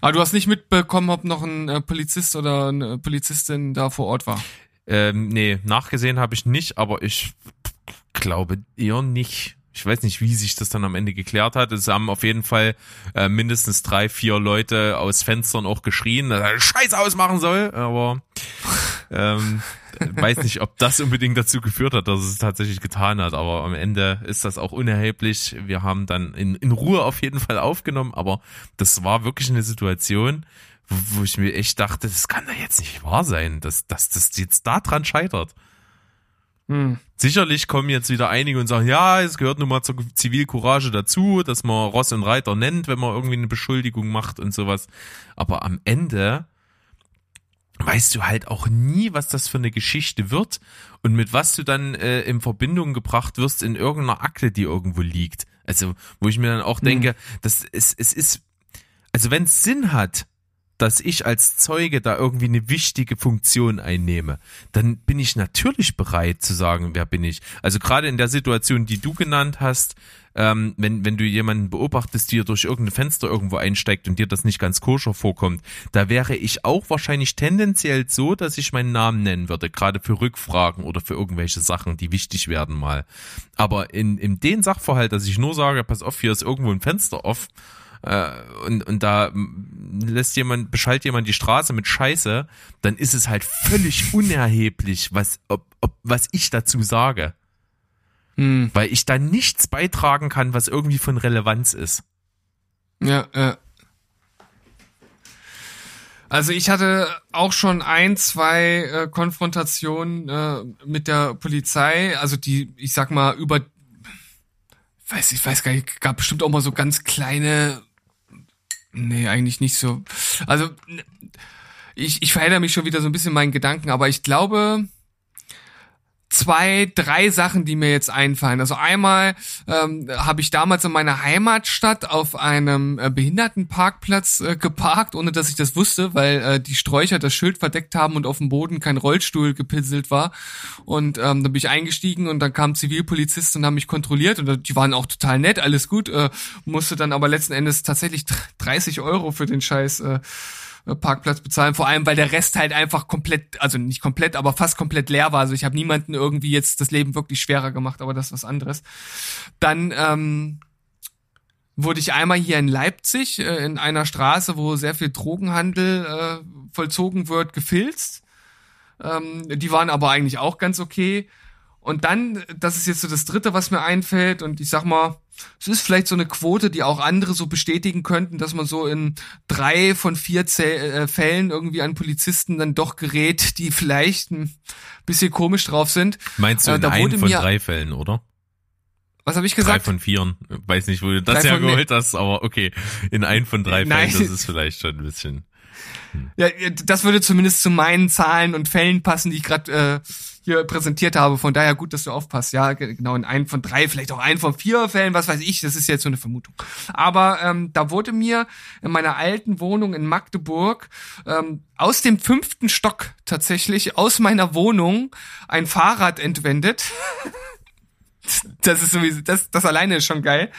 Aber du hast nicht mitbekommen, ob noch ein äh, Polizist oder eine Polizistin da vor Ort war. Ähm, nee, nachgesehen habe ich nicht, aber ich glaube eher nicht. Ich weiß nicht, wie sich das dann am Ende geklärt hat. Es haben auf jeden Fall äh, mindestens drei, vier Leute aus Fenstern auch geschrien, dass er Scheiß ausmachen soll. Aber ähm, weiß nicht, ob das unbedingt dazu geführt hat, dass es tatsächlich getan hat. Aber am Ende ist das auch unerheblich. Wir haben dann in, in Ruhe auf jeden Fall aufgenommen. Aber das war wirklich eine Situation, wo wo ich mir echt dachte, das kann doch jetzt nicht wahr sein, dass, dass das jetzt da dran scheitert. Hm. Sicherlich kommen jetzt wieder einige und sagen, ja, es gehört nun mal zur Zivilcourage dazu, dass man Ross und Reiter nennt, wenn man irgendwie eine Beschuldigung macht und sowas. Aber am Ende weißt du halt auch nie, was das für eine Geschichte wird und mit was du dann äh, in Verbindung gebracht wirst in irgendeiner Akte, die irgendwo liegt. Also, wo ich mir dann auch denke, das es, es ist, also wenn es Sinn hat, dass ich als Zeuge da irgendwie eine wichtige Funktion einnehme, dann bin ich natürlich bereit zu sagen, wer bin ich. Also gerade in der Situation, die du genannt hast, ähm, wenn, wenn du jemanden beobachtest, der durch irgendein Fenster irgendwo einsteigt und dir das nicht ganz koscher vorkommt, da wäre ich auch wahrscheinlich tendenziell so, dass ich meinen Namen nennen würde, gerade für Rückfragen oder für irgendwelche Sachen, die wichtig werden mal. Aber in, in den Sachverhalt, dass ich nur sage, pass auf, hier ist irgendwo ein Fenster off, äh, und, und da lässt jemand, beschallt jemand die Straße mit Scheiße, dann ist es halt völlig unerheblich, was, ob, ob, was ich dazu sage. Hm. Weil ich da nichts beitragen kann, was irgendwie von Relevanz ist. Ja, ja. Also ich hatte auch schon ein, zwei äh, Konfrontationen äh, mit der Polizei, also die, ich sag mal, über weiß ich weiß gar nicht, gab bestimmt auch mal so ganz kleine Nee, eigentlich nicht so. Also ich, ich verhedder mich schon wieder so ein bisschen meinen Gedanken, aber ich glaube, zwei, drei Sachen, die mir jetzt einfallen. Also einmal ähm, habe ich damals in meiner Heimatstadt auf einem äh, Behindertenparkplatz äh, geparkt, ohne dass ich das wusste, weil äh, die Sträucher das Schild verdeckt haben und auf dem Boden kein Rollstuhl gepinselt war. Und ähm, dann bin ich eingestiegen und dann kamen Zivilpolizisten und haben mich kontrolliert und die waren auch total nett, alles gut. Äh, musste dann aber letzten Endes tatsächlich 30 Euro für den Scheiß äh, Parkplatz bezahlen, vor allem weil der Rest halt einfach komplett, also nicht komplett, aber fast komplett leer war. Also ich habe niemanden irgendwie jetzt das Leben wirklich schwerer gemacht, aber das ist was anderes. Dann ähm, wurde ich einmal hier in Leipzig äh, in einer Straße, wo sehr viel Drogenhandel äh, vollzogen wird, gefilzt. Ähm, die waren aber eigentlich auch ganz okay. Und dann, das ist jetzt so das Dritte, was mir einfällt. Und ich sag mal, es ist vielleicht so eine Quote, die auch andere so bestätigen könnten, dass man so in drei von vier äh, Fällen irgendwie an Polizisten dann doch gerät, die vielleicht ein bisschen komisch drauf sind. Meinst du Äh, in da einem von drei Fällen, oder? Was habe ich Drei gesagt? von vieren. Weiß nicht, wo du das Drei von- hergeholt hast, aber okay. In einem von drei Nein. Fällen, das ist vielleicht schon ein bisschen. Ja, das würde zumindest zu meinen Zahlen und Fällen passen, die ich gerade äh, hier präsentiert habe. Von daher gut, dass du aufpasst. Ja, ge- genau, in einen von drei, vielleicht auch einen von vier Fällen, was weiß ich, das ist jetzt so eine Vermutung. Aber ähm, da wurde mir in meiner alten Wohnung in Magdeburg ähm, aus dem fünften Stock tatsächlich, aus meiner Wohnung, ein Fahrrad entwendet. Das ist sowieso, das, das alleine ist schon geil.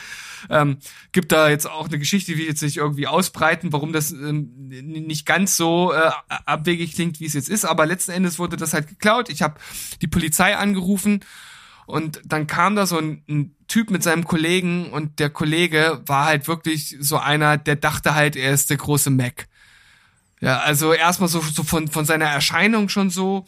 Ähm, gibt da jetzt auch eine Geschichte, ich jetzt nicht irgendwie ausbreiten, warum das ähm, nicht ganz so äh, abwegig klingt, wie es jetzt ist, aber letzten Endes wurde das halt geklaut. Ich habe die Polizei angerufen und dann kam da so ein, ein Typ mit seinem Kollegen und der Kollege war halt wirklich so einer, der dachte halt, er ist der große Mac. Ja, also erstmal so, so von, von seiner Erscheinung schon so.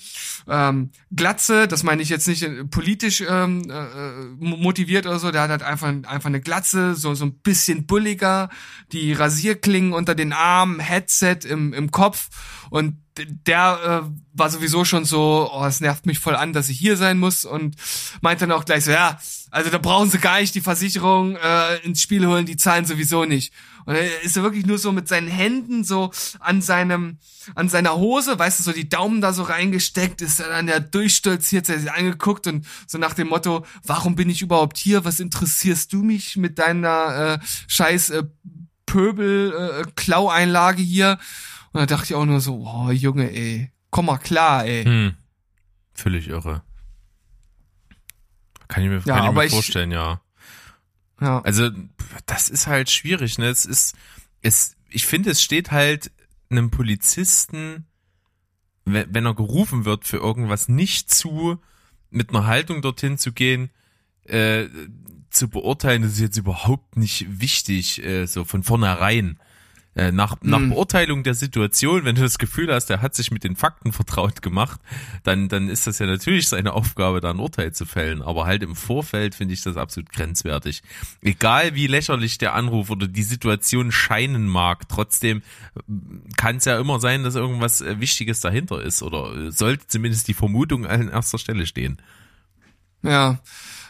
Ähm, Glatze, das meine ich jetzt nicht äh, politisch ähm, äh, motiviert oder so, der hat halt einfach, einfach eine Glatze, so, so ein bisschen bulliger, die Rasierklingen unter den Armen, Headset im, im Kopf und der äh, war sowieso schon so, oh, es nervt mich voll an, dass ich hier sein muss und meint dann auch gleich so, ja, also da brauchen sie gar nicht die Versicherung äh, ins Spiel holen, die zahlen sowieso nicht. Und er ist wirklich nur so mit seinen Händen so an seinem, an seiner Hose, weißt du, so die Daumen da so reingesteckt, ist er dann ja durchstolziert, er hat sich angeguckt und so nach dem Motto, warum bin ich überhaupt hier? Was interessierst du mich mit deiner äh, scheiß äh, Pöbel, äh, hier. Und da dachte ich auch nur so, oh Junge, ey, komm mal klar, ey. Hm. Völlig irre. Kann ich mir, Ja, kann ich mir ich- vorstellen, ja. Ja. Also, das ist halt schwierig, ne? Es ist, es, ich finde, es steht halt einem Polizisten, wenn, er gerufen wird für irgendwas, nicht zu, mit einer Haltung dorthin zu gehen, äh, zu beurteilen, das ist jetzt überhaupt nicht wichtig, äh, so von vornherein. Äh, nach, nach Hm. Beurteilung der Situation, wenn du das Gefühl hast, er hat sich mit den Fakten vertraut gemacht, dann, dann ist das ja natürlich seine Aufgabe, da ein Urteil zu fällen. Aber halt im Vorfeld finde ich das absolut grenzwertig. Egal wie lächerlich der Anruf oder die Situation scheinen mag, trotzdem kann es ja immer sein, dass irgendwas äh, Wichtiges dahinter ist oder äh, sollte zumindest die Vermutung an erster Stelle stehen. Ja.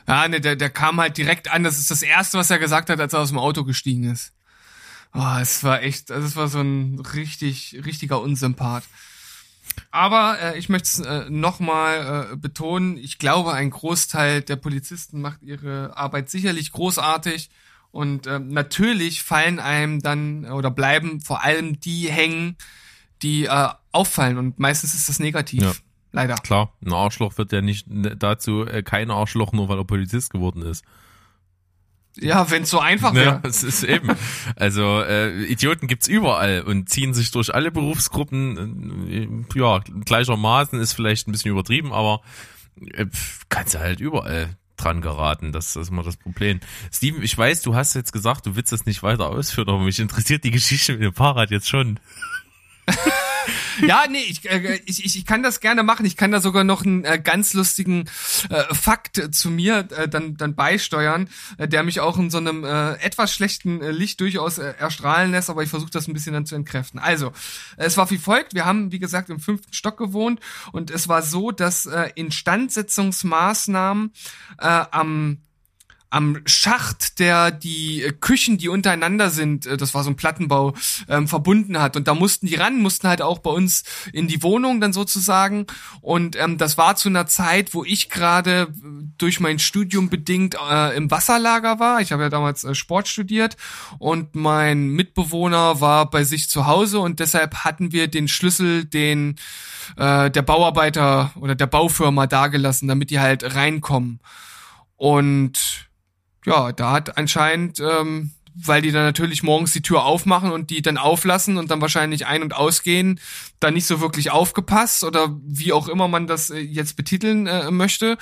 Ja, ne, der, der kam halt direkt an. Das ist das Erste, was er gesagt hat, als er aus dem Auto gestiegen ist. Oh, es war echt, also es war so ein richtig, richtiger Unsympath. Aber äh, ich möchte es äh, nochmal äh, betonen, ich glaube, ein Großteil der Polizisten macht ihre Arbeit sicherlich großartig. Und ähm, natürlich fallen einem dann äh, oder bleiben vor allem die hängen, die äh, auffallen. Und meistens ist das negativ. Ja. Leider. Klar, ein Arschloch wird ja nicht ne, dazu äh, kein Arschloch, nur weil er Polizist geworden ist. Ja, wenn es so einfach wäre. Ja, es ist eben. Also äh, Idioten gibt's überall und ziehen sich durch alle Berufsgruppen. Äh, ja, gleichermaßen ist vielleicht ein bisschen übertrieben, aber äh, kannst du halt überall dran geraten. Das, das ist immer das Problem. Steven, ich weiß, du hast jetzt gesagt, du willst das nicht weiter ausführen, aber mich interessiert die Geschichte mit dem Fahrrad jetzt schon. Ja, nee, ich, äh, ich, ich, kann das gerne machen. Ich kann da sogar noch einen äh, ganz lustigen äh, Fakt zu mir äh, dann, dann beisteuern, äh, der mich auch in so einem äh, etwas schlechten äh, Licht durchaus äh, erstrahlen lässt, aber ich versuche das ein bisschen dann zu entkräften. Also, es war wie folgt. Wir haben, wie gesagt, im fünften Stock gewohnt und es war so, dass äh, Instandsetzungsmaßnahmen äh, am am Schacht, der die äh, Küchen, die untereinander sind, äh, das war so ein Plattenbau, ähm, verbunden hat. Und da mussten die ran, mussten halt auch bei uns in die Wohnung dann sozusagen. Und ähm, das war zu einer Zeit, wo ich gerade äh, durch mein Studium bedingt äh, im Wasserlager war. Ich habe ja damals äh, Sport studiert und mein Mitbewohner war bei sich zu Hause und deshalb hatten wir den Schlüssel, den äh, der Bauarbeiter oder der Baufirma dagelassen, damit die halt reinkommen. Und ja, da hat anscheinend, ähm, weil die dann natürlich morgens die Tür aufmachen und die dann auflassen und dann wahrscheinlich ein- und ausgehen, da nicht so wirklich aufgepasst oder wie auch immer man das äh, jetzt betiteln äh, möchte.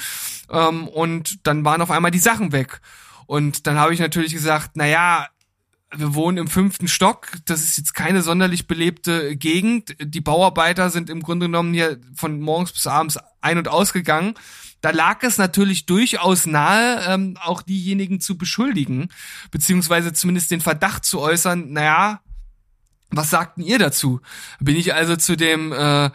Ähm, und dann waren auf einmal die Sachen weg. Und dann habe ich natürlich gesagt, na ja, wir wohnen im fünften Stock. Das ist jetzt keine sonderlich belebte Gegend. Die Bauarbeiter sind im Grunde genommen hier von morgens bis abends ein- und ausgegangen. Da lag es natürlich durchaus nahe, ähm, auch diejenigen zu beschuldigen, beziehungsweise zumindest den Verdacht zu äußern, naja, was sagten ihr dazu? Bin ich also zu dem äh,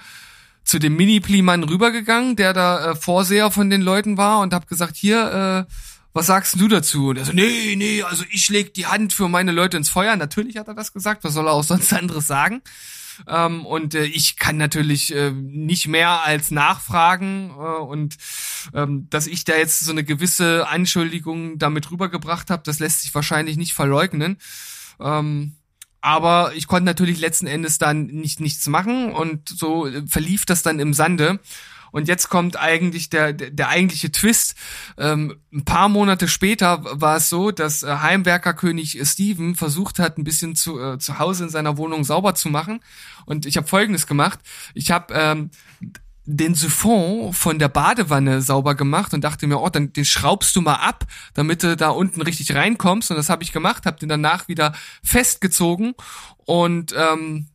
zu dem Mini-Plimann rübergegangen, der da äh, Vorseher von den Leuten war und hab gesagt, hier, äh, was sagst du dazu? Und er so, nee, nee, also ich leg die Hand für meine Leute ins Feuer. Natürlich hat er das gesagt, was soll er auch sonst anderes sagen? Ähm, und äh, ich kann natürlich äh, nicht mehr als nachfragen äh, und ähm, dass ich da jetzt so eine gewisse Anschuldigung damit rübergebracht habe, das lässt sich wahrscheinlich nicht verleugnen. Ähm, aber ich konnte natürlich letzten Endes dann nicht nichts machen und so äh, verlief das dann im Sande. Und jetzt kommt eigentlich der, der, der eigentliche Twist. Ähm, ein paar Monate später war es so, dass äh, Heimwerkerkönig Steven versucht hat, ein bisschen zu, äh, zu Hause in seiner Wohnung sauber zu machen. Und ich habe Folgendes gemacht. Ich habe ähm, den Siphon von der Badewanne sauber gemacht und dachte mir, oh, dann den schraubst du mal ab, damit du da unten richtig reinkommst. Und das habe ich gemacht, habe den danach wieder festgezogen und ähm,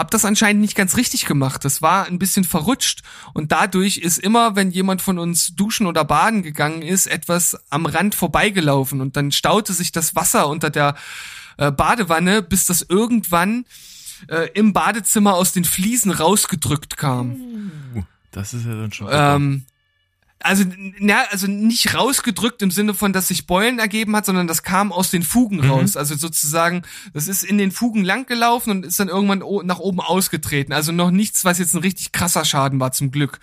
hab das anscheinend nicht ganz richtig gemacht. Das war ein bisschen verrutscht und dadurch ist immer, wenn jemand von uns duschen oder baden gegangen ist, etwas am Rand vorbeigelaufen und dann staute sich das Wasser unter der äh, Badewanne, bis das irgendwann äh, im Badezimmer aus den Fliesen rausgedrückt kam. Das ist ja dann schon. Ähm, also, na, also nicht rausgedrückt im Sinne von, dass sich Beulen ergeben hat, sondern das kam aus den Fugen Mhm. raus. Also sozusagen, das ist in den Fugen lang gelaufen und ist dann irgendwann nach oben ausgetreten. Also noch nichts, was jetzt ein richtig krasser Schaden war, zum Glück.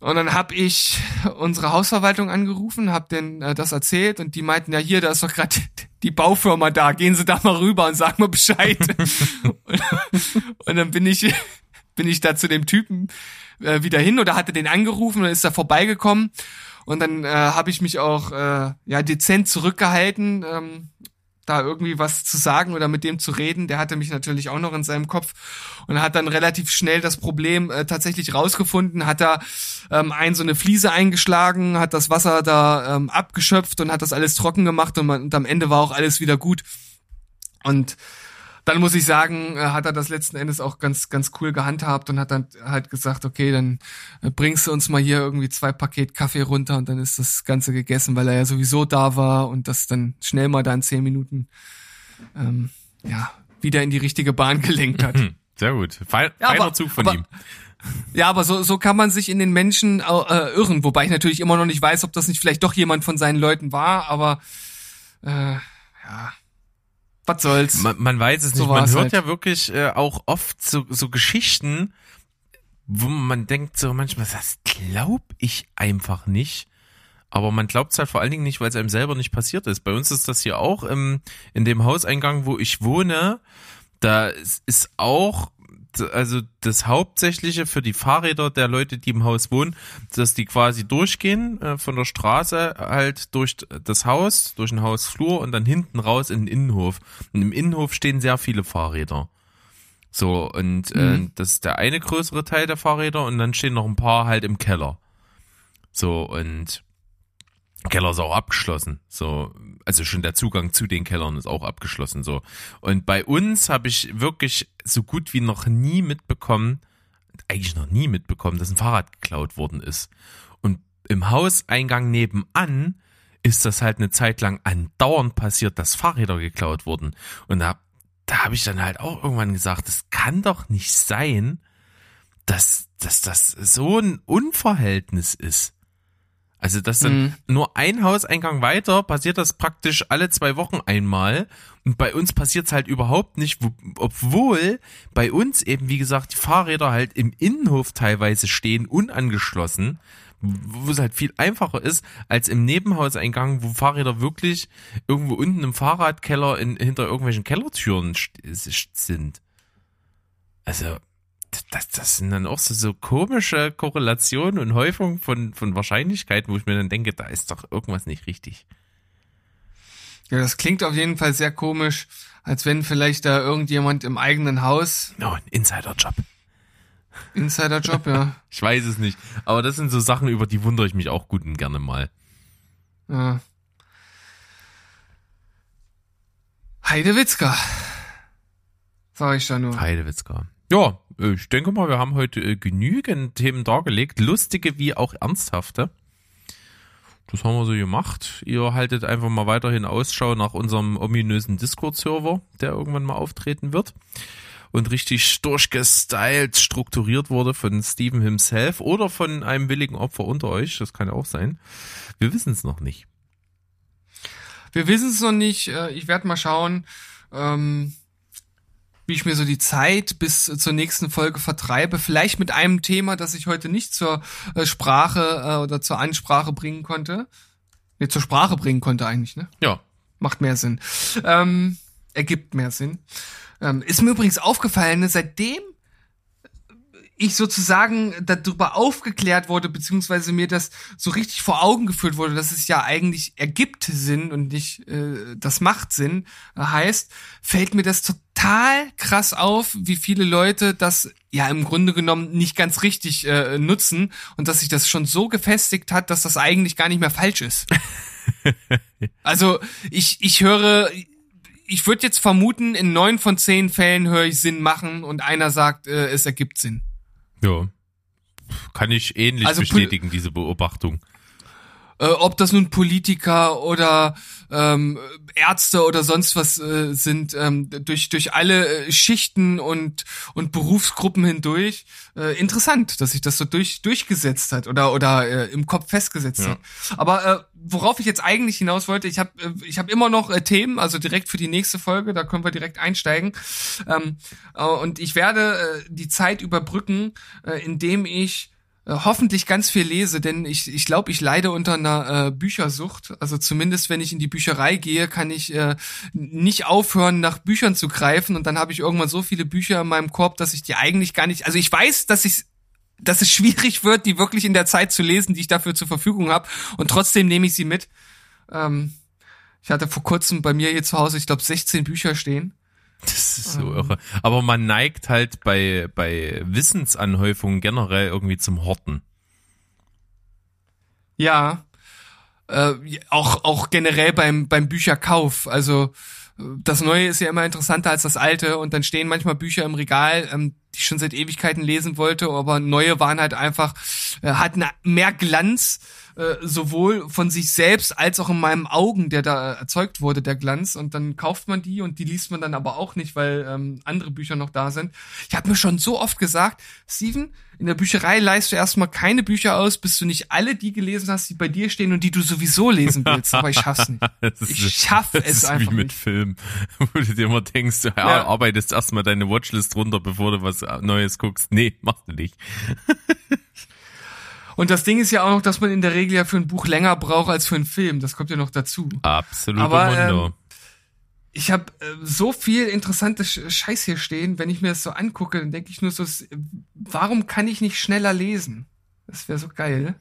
Und dann habe ich unsere Hausverwaltung angerufen, habe denen äh, das erzählt und die meinten, ja hier, da ist doch gerade die Baufirma da, gehen Sie da mal rüber und sagen mal Bescheid. und, und dann bin ich bin ich da zu dem Typen äh, wieder hin oder hatte den angerufen und ist da vorbeigekommen und dann äh, habe ich mich auch äh, ja dezent zurückgehalten. Ähm, da irgendwie was zu sagen oder mit dem zu reden. Der hatte mich natürlich auch noch in seinem Kopf und hat dann relativ schnell das Problem äh, tatsächlich rausgefunden, hat da ähm, ein so eine Fliese eingeschlagen, hat das Wasser da ähm, abgeschöpft und hat das alles trocken gemacht und, man, und am Ende war auch alles wieder gut. Und dann muss ich sagen, äh, hat er das letzten Endes auch ganz, ganz cool gehandhabt und hat dann halt gesagt, okay, dann äh, bringst du uns mal hier irgendwie zwei Paket Kaffee runter und dann ist das Ganze gegessen, weil er ja sowieso da war und das dann schnell mal da in zehn Minuten ähm, ja, wieder in die richtige Bahn gelenkt hat. Sehr gut. Feiner ja, aber, Zug von aber, ihm. Ja, aber so, so kann man sich in den Menschen äh, irren, wobei ich natürlich immer noch nicht weiß, ob das nicht vielleicht doch jemand von seinen Leuten war, aber äh, ja, was soll's. Man, man weiß es nicht. So man hört halt. ja wirklich äh, auch oft so, so Geschichten, wo man denkt so manchmal, das glaub ich einfach nicht. Aber man glaubt es halt vor allen Dingen nicht, weil es einem selber nicht passiert ist. Bei uns ist das hier auch im, in dem Hauseingang, wo ich wohne. Da ist auch also das Hauptsächliche für die Fahrräder der Leute, die im Haus wohnen, dass die quasi durchgehen äh, von der Straße halt durch das Haus, durch den Hausflur und dann hinten raus in den Innenhof. Und im Innenhof stehen sehr viele Fahrräder. So, und äh, mhm. das ist der eine größere Teil der Fahrräder und dann stehen noch ein paar halt im Keller. So, und Keller ist auch abgeschlossen. So, also schon der Zugang zu den Kellern ist auch abgeschlossen. So. Und bei uns habe ich wirklich so gut wie noch nie mitbekommen, eigentlich noch nie mitbekommen, dass ein Fahrrad geklaut worden ist. Und im Hauseingang nebenan ist das halt eine Zeit lang andauernd passiert, dass Fahrräder geklaut wurden. Und da, da habe ich dann halt auch irgendwann gesagt, das kann doch nicht sein, dass, dass das so ein Unverhältnis ist. Also das sind mhm. nur ein Hauseingang weiter, passiert das praktisch alle zwei Wochen einmal. Und bei uns passiert's halt überhaupt nicht, obwohl bei uns eben, wie gesagt, die Fahrräder halt im Innenhof teilweise stehen, unangeschlossen, wo es halt viel einfacher ist, als im Nebenhauseingang, wo Fahrräder wirklich irgendwo unten im Fahrradkeller in, hinter irgendwelchen Kellertüren sind. Also, das, das sind dann auch so, so komische Korrelationen und Häufung von, von Wahrscheinlichkeiten, wo ich mir dann denke, da ist doch irgendwas nicht richtig. Ja, das klingt auf jeden Fall sehr komisch, als wenn vielleicht da irgendjemand im eigenen Haus. No, ein Insiderjob. Insiderjob, ja. ich weiß es nicht. Aber das sind so Sachen, über die wundere ich mich auch gut und gerne mal. Ja. Heidewitzka. Sag ich da nur. Heidewitzka. Ja, ich denke mal, wir haben heute äh, genügend Themen dargelegt, lustige wie auch ernsthafte. Das haben wir so gemacht. Ihr haltet einfach mal weiterhin Ausschau nach unserem ominösen Discord-Server, der irgendwann mal auftreten wird und richtig durchgestylt, strukturiert wurde von Steven himself oder von einem willigen Opfer unter euch. Das kann ja auch sein. Wir wissen es noch nicht. Wir wissen es noch nicht. Äh, ich werde mal schauen. Ähm wie ich mir so die Zeit bis zur nächsten Folge vertreibe. Vielleicht mit einem Thema, das ich heute nicht zur äh, Sprache äh, oder zur Ansprache bringen konnte. Nee, zur Sprache bringen konnte eigentlich, ne? Ja. Macht mehr Sinn. Ähm, ergibt mehr Sinn. Ähm, ist mir übrigens aufgefallen, ne, seitdem ich sozusagen darüber aufgeklärt wurde, beziehungsweise mir das so richtig vor Augen geführt wurde, dass es ja eigentlich ergibt Sinn und nicht äh, das macht Sinn heißt, fällt mir das total krass auf, wie viele Leute das ja im Grunde genommen nicht ganz richtig äh, nutzen und dass sich das schon so gefestigt hat, dass das eigentlich gar nicht mehr falsch ist. also ich, ich höre ich würde jetzt vermuten, in neun von zehn Fällen höre ich Sinn machen und einer sagt, äh, es ergibt Sinn. Ja. Kann ich ähnlich also, bestätigen, diese Beobachtung. Äh, ob das nun Politiker oder ähm, Ärzte oder sonst was äh, sind, ähm, durch, durch alle äh, Schichten und, und Berufsgruppen hindurch. Äh, interessant, dass sich das so durch, durchgesetzt hat oder, oder äh, im Kopf festgesetzt ja. hat. Aber äh, worauf ich jetzt eigentlich hinaus wollte, ich habe äh, ich hab immer noch äh, Themen, also direkt für die nächste Folge, da können wir direkt einsteigen. Ähm, äh, und ich werde äh, die Zeit überbrücken, äh, indem ich hoffentlich ganz viel lese, denn ich ich, glaube, ich leide unter einer äh, Büchersucht. Also zumindest, wenn ich in die Bücherei gehe, kann ich äh, nicht aufhören, nach Büchern zu greifen und dann habe ich irgendwann so viele Bücher in meinem Korb, dass ich die eigentlich gar nicht. Also ich weiß, dass ich dass es schwierig wird, die wirklich in der Zeit zu lesen, die ich dafür zur Verfügung habe. Und trotzdem nehme ich sie mit. Ähm, ich hatte vor kurzem bei mir hier zu Hause, ich glaube, 16 Bücher stehen. Das ist so ähm. irre. Aber man neigt halt bei, bei Wissensanhäufungen generell irgendwie zum Horten. Ja. Äh, auch, auch generell beim, beim Bücherkauf. Also das Neue ist ja immer interessanter als das Alte und dann stehen manchmal Bücher im Regal, ähm, die ich schon seit Ewigkeiten lesen wollte, aber neue waren halt einfach, äh, hatten mehr Glanz äh, sowohl von sich selbst als auch in meinen Augen, der da erzeugt wurde, der Glanz. Und dann kauft man die und die liest man dann aber auch nicht, weil ähm, andere Bücher noch da sind. Ich habe mir schon so oft gesagt, Steven, in der Bücherei leihst du erstmal keine Bücher aus, bis du nicht alle die gelesen hast, die bei dir stehen und die du sowieso lesen willst. Aber ich schaff's nicht. ich schaffe es einfach wie mit nicht. Film, wo du dir immer denkst, du ja, arbeitest erstmal deine Watchlist runter, bevor du was Neues guckst. Nee, machst du nicht. Und das Ding ist ja auch noch, dass man in der Regel ja für ein Buch länger braucht als für einen Film. Das kommt ja noch dazu. Absolut. Aber ähm, ich habe äh, so viel interessante Scheiß hier stehen. Wenn ich mir das so angucke, dann denke ich nur so, warum kann ich nicht schneller lesen? Das wäre so geil.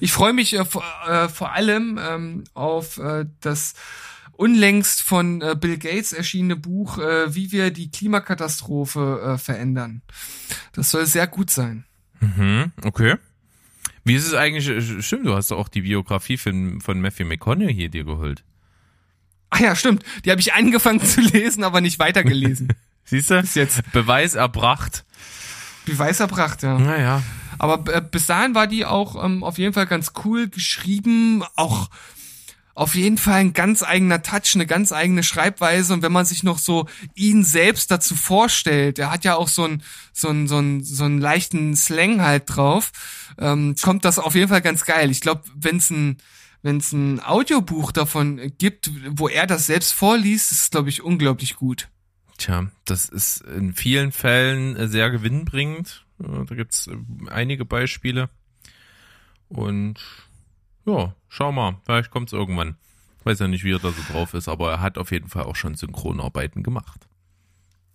Ich freue mich äh, vor, äh, vor allem ähm, auf äh, das unlängst von äh, Bill Gates erschienene Buch, äh, wie wir die Klimakatastrophe äh, verändern. Das soll sehr gut sein. Mhm, okay. Wie ist es eigentlich, äh, stimmt, du hast auch die Biografie von, von Matthew McConaughey hier dir geholt. Ah ja, stimmt. Die habe ich angefangen zu lesen, aber nicht weitergelesen. Siehst du? Bis jetzt. Beweis erbracht. Beweis erbracht, ja. Naja. Aber äh, bis dahin war die auch ähm, auf jeden Fall ganz cool geschrieben, auch auf jeden Fall ein ganz eigener Touch, eine ganz eigene Schreibweise. Und wenn man sich noch so ihn selbst dazu vorstellt, er hat ja auch so einen so einen so einen so einen leichten Slang halt drauf, ähm, kommt das auf jeden Fall ganz geil. Ich glaube, wenn es ein wenn es ein Audiobuch davon gibt, wo er das selbst vorliest, ist es, glaube ich, unglaublich gut. Tja, das ist in vielen Fällen sehr gewinnbringend. Da gibt's einige Beispiele. Und ja, schau mal, vielleicht kommt's irgendwann. Ich weiß ja nicht, wie er da so drauf ist, aber er hat auf jeden Fall auch schon Synchronarbeiten gemacht.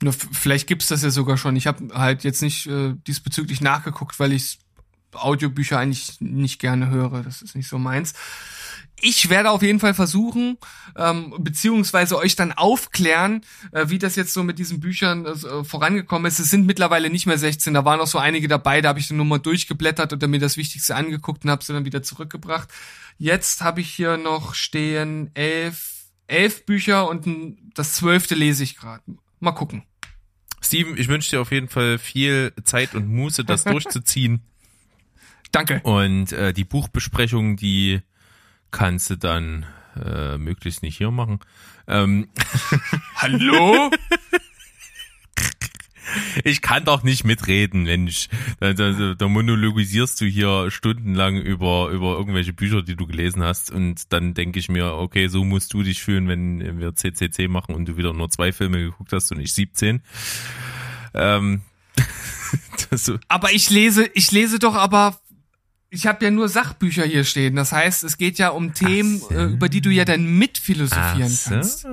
Na, vielleicht gibt's das ja sogar schon. Ich habe halt jetzt nicht äh, diesbezüglich nachgeguckt, weil ich Audiobücher eigentlich nicht gerne höre. Das ist nicht so meins ich werde auf jeden Fall versuchen, ähm, beziehungsweise euch dann aufklären, äh, wie das jetzt so mit diesen Büchern äh, vorangekommen ist. Es sind mittlerweile nicht mehr 16, da waren auch so einige dabei, da habe ich nur mal durchgeblättert oder mir das Wichtigste angeguckt und habe sie dann wieder zurückgebracht. Jetzt habe ich hier noch stehen elf, elf Bücher und das zwölfte lese ich gerade. Mal gucken. Steven, ich wünsche dir auf jeden Fall viel Zeit und Muße, das durchzuziehen. Danke. Und äh, die Buchbesprechung, die kannst du dann äh, möglichst nicht hier machen. Ähm. Hallo? Ich kann doch nicht mitreden, Mensch. Da, da, da monologisierst du hier stundenlang über, über irgendwelche Bücher, die du gelesen hast. Und dann denke ich mir, okay, so musst du dich fühlen, wenn wir CCC machen und du wieder nur zwei Filme geguckt hast und nicht 17. Ähm, aber ich lese, ich lese doch aber ich habe ja nur Sachbücher hier stehen. Das heißt, es geht ja um Themen, so. äh, über die du ja dann mitphilosophieren so. kannst.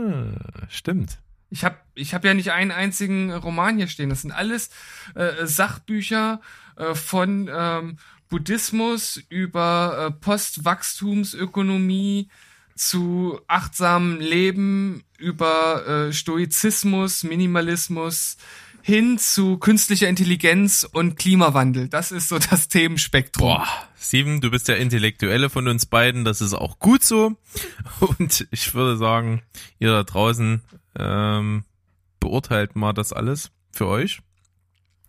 Stimmt. Ich habe ich hab ja nicht einen einzigen Roman hier stehen. Das sind alles äh, Sachbücher äh, von ähm, Buddhismus über äh, Postwachstumsökonomie zu achtsamem Leben, über äh, Stoizismus, Minimalismus, hin zu künstlicher Intelligenz und Klimawandel. Das ist so das Themenspektrum. Boah, Steven, du bist der Intellektuelle von uns beiden. Das ist auch gut so. Und ich würde sagen, ihr da draußen ähm, beurteilt mal das alles für euch.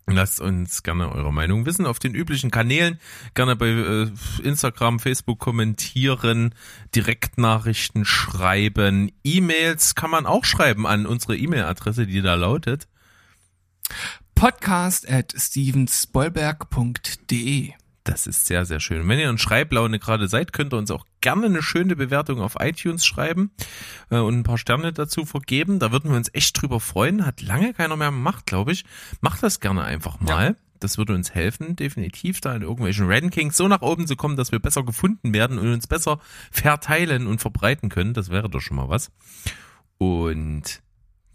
Lasst uns gerne eure Meinung wissen auf den üblichen Kanälen. Gerne bei äh, Instagram, Facebook kommentieren, Direktnachrichten schreiben. E-Mails kann man auch schreiben an unsere E-Mail-Adresse, die da lautet Podcast at stevensbollberg.de. Das ist sehr, sehr schön. Wenn ihr in Schreiblaune gerade seid, könnt ihr uns auch gerne eine schöne Bewertung auf iTunes schreiben äh, und ein paar Sterne dazu vergeben. Da würden wir uns echt drüber freuen. Hat lange keiner mehr gemacht, glaube ich. Macht das gerne einfach mal. Ja. Das würde uns helfen, definitiv da in irgendwelchen Rankings so nach oben zu kommen, dass wir besser gefunden werden und uns besser verteilen und verbreiten können. Das wäre doch schon mal was. Und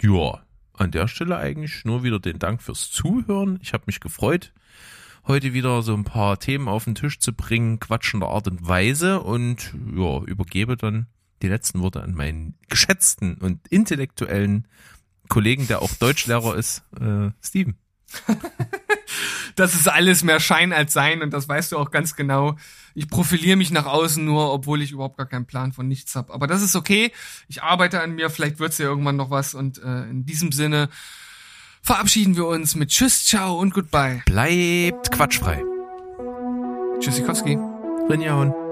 ja, an der Stelle eigentlich nur wieder den Dank fürs Zuhören. Ich habe mich gefreut, heute wieder so ein paar Themen auf den Tisch zu bringen, quatschender Art und Weise und ja, übergebe dann die letzten Worte an meinen geschätzten und intellektuellen Kollegen, der auch Deutschlehrer ist, äh, Steven. das ist alles mehr Schein als Sein und das weißt du auch ganz genau. Ich profiliere mich nach außen nur, obwohl ich überhaupt gar keinen Plan von nichts habe. Aber das ist okay. Ich arbeite an mir, vielleicht wird's ja irgendwann noch was und äh, in diesem Sinne verabschieden wir uns mit Tschüss, Ciao und Goodbye. Bleibt quatschfrei. Tschüssikowski. Rinjaun.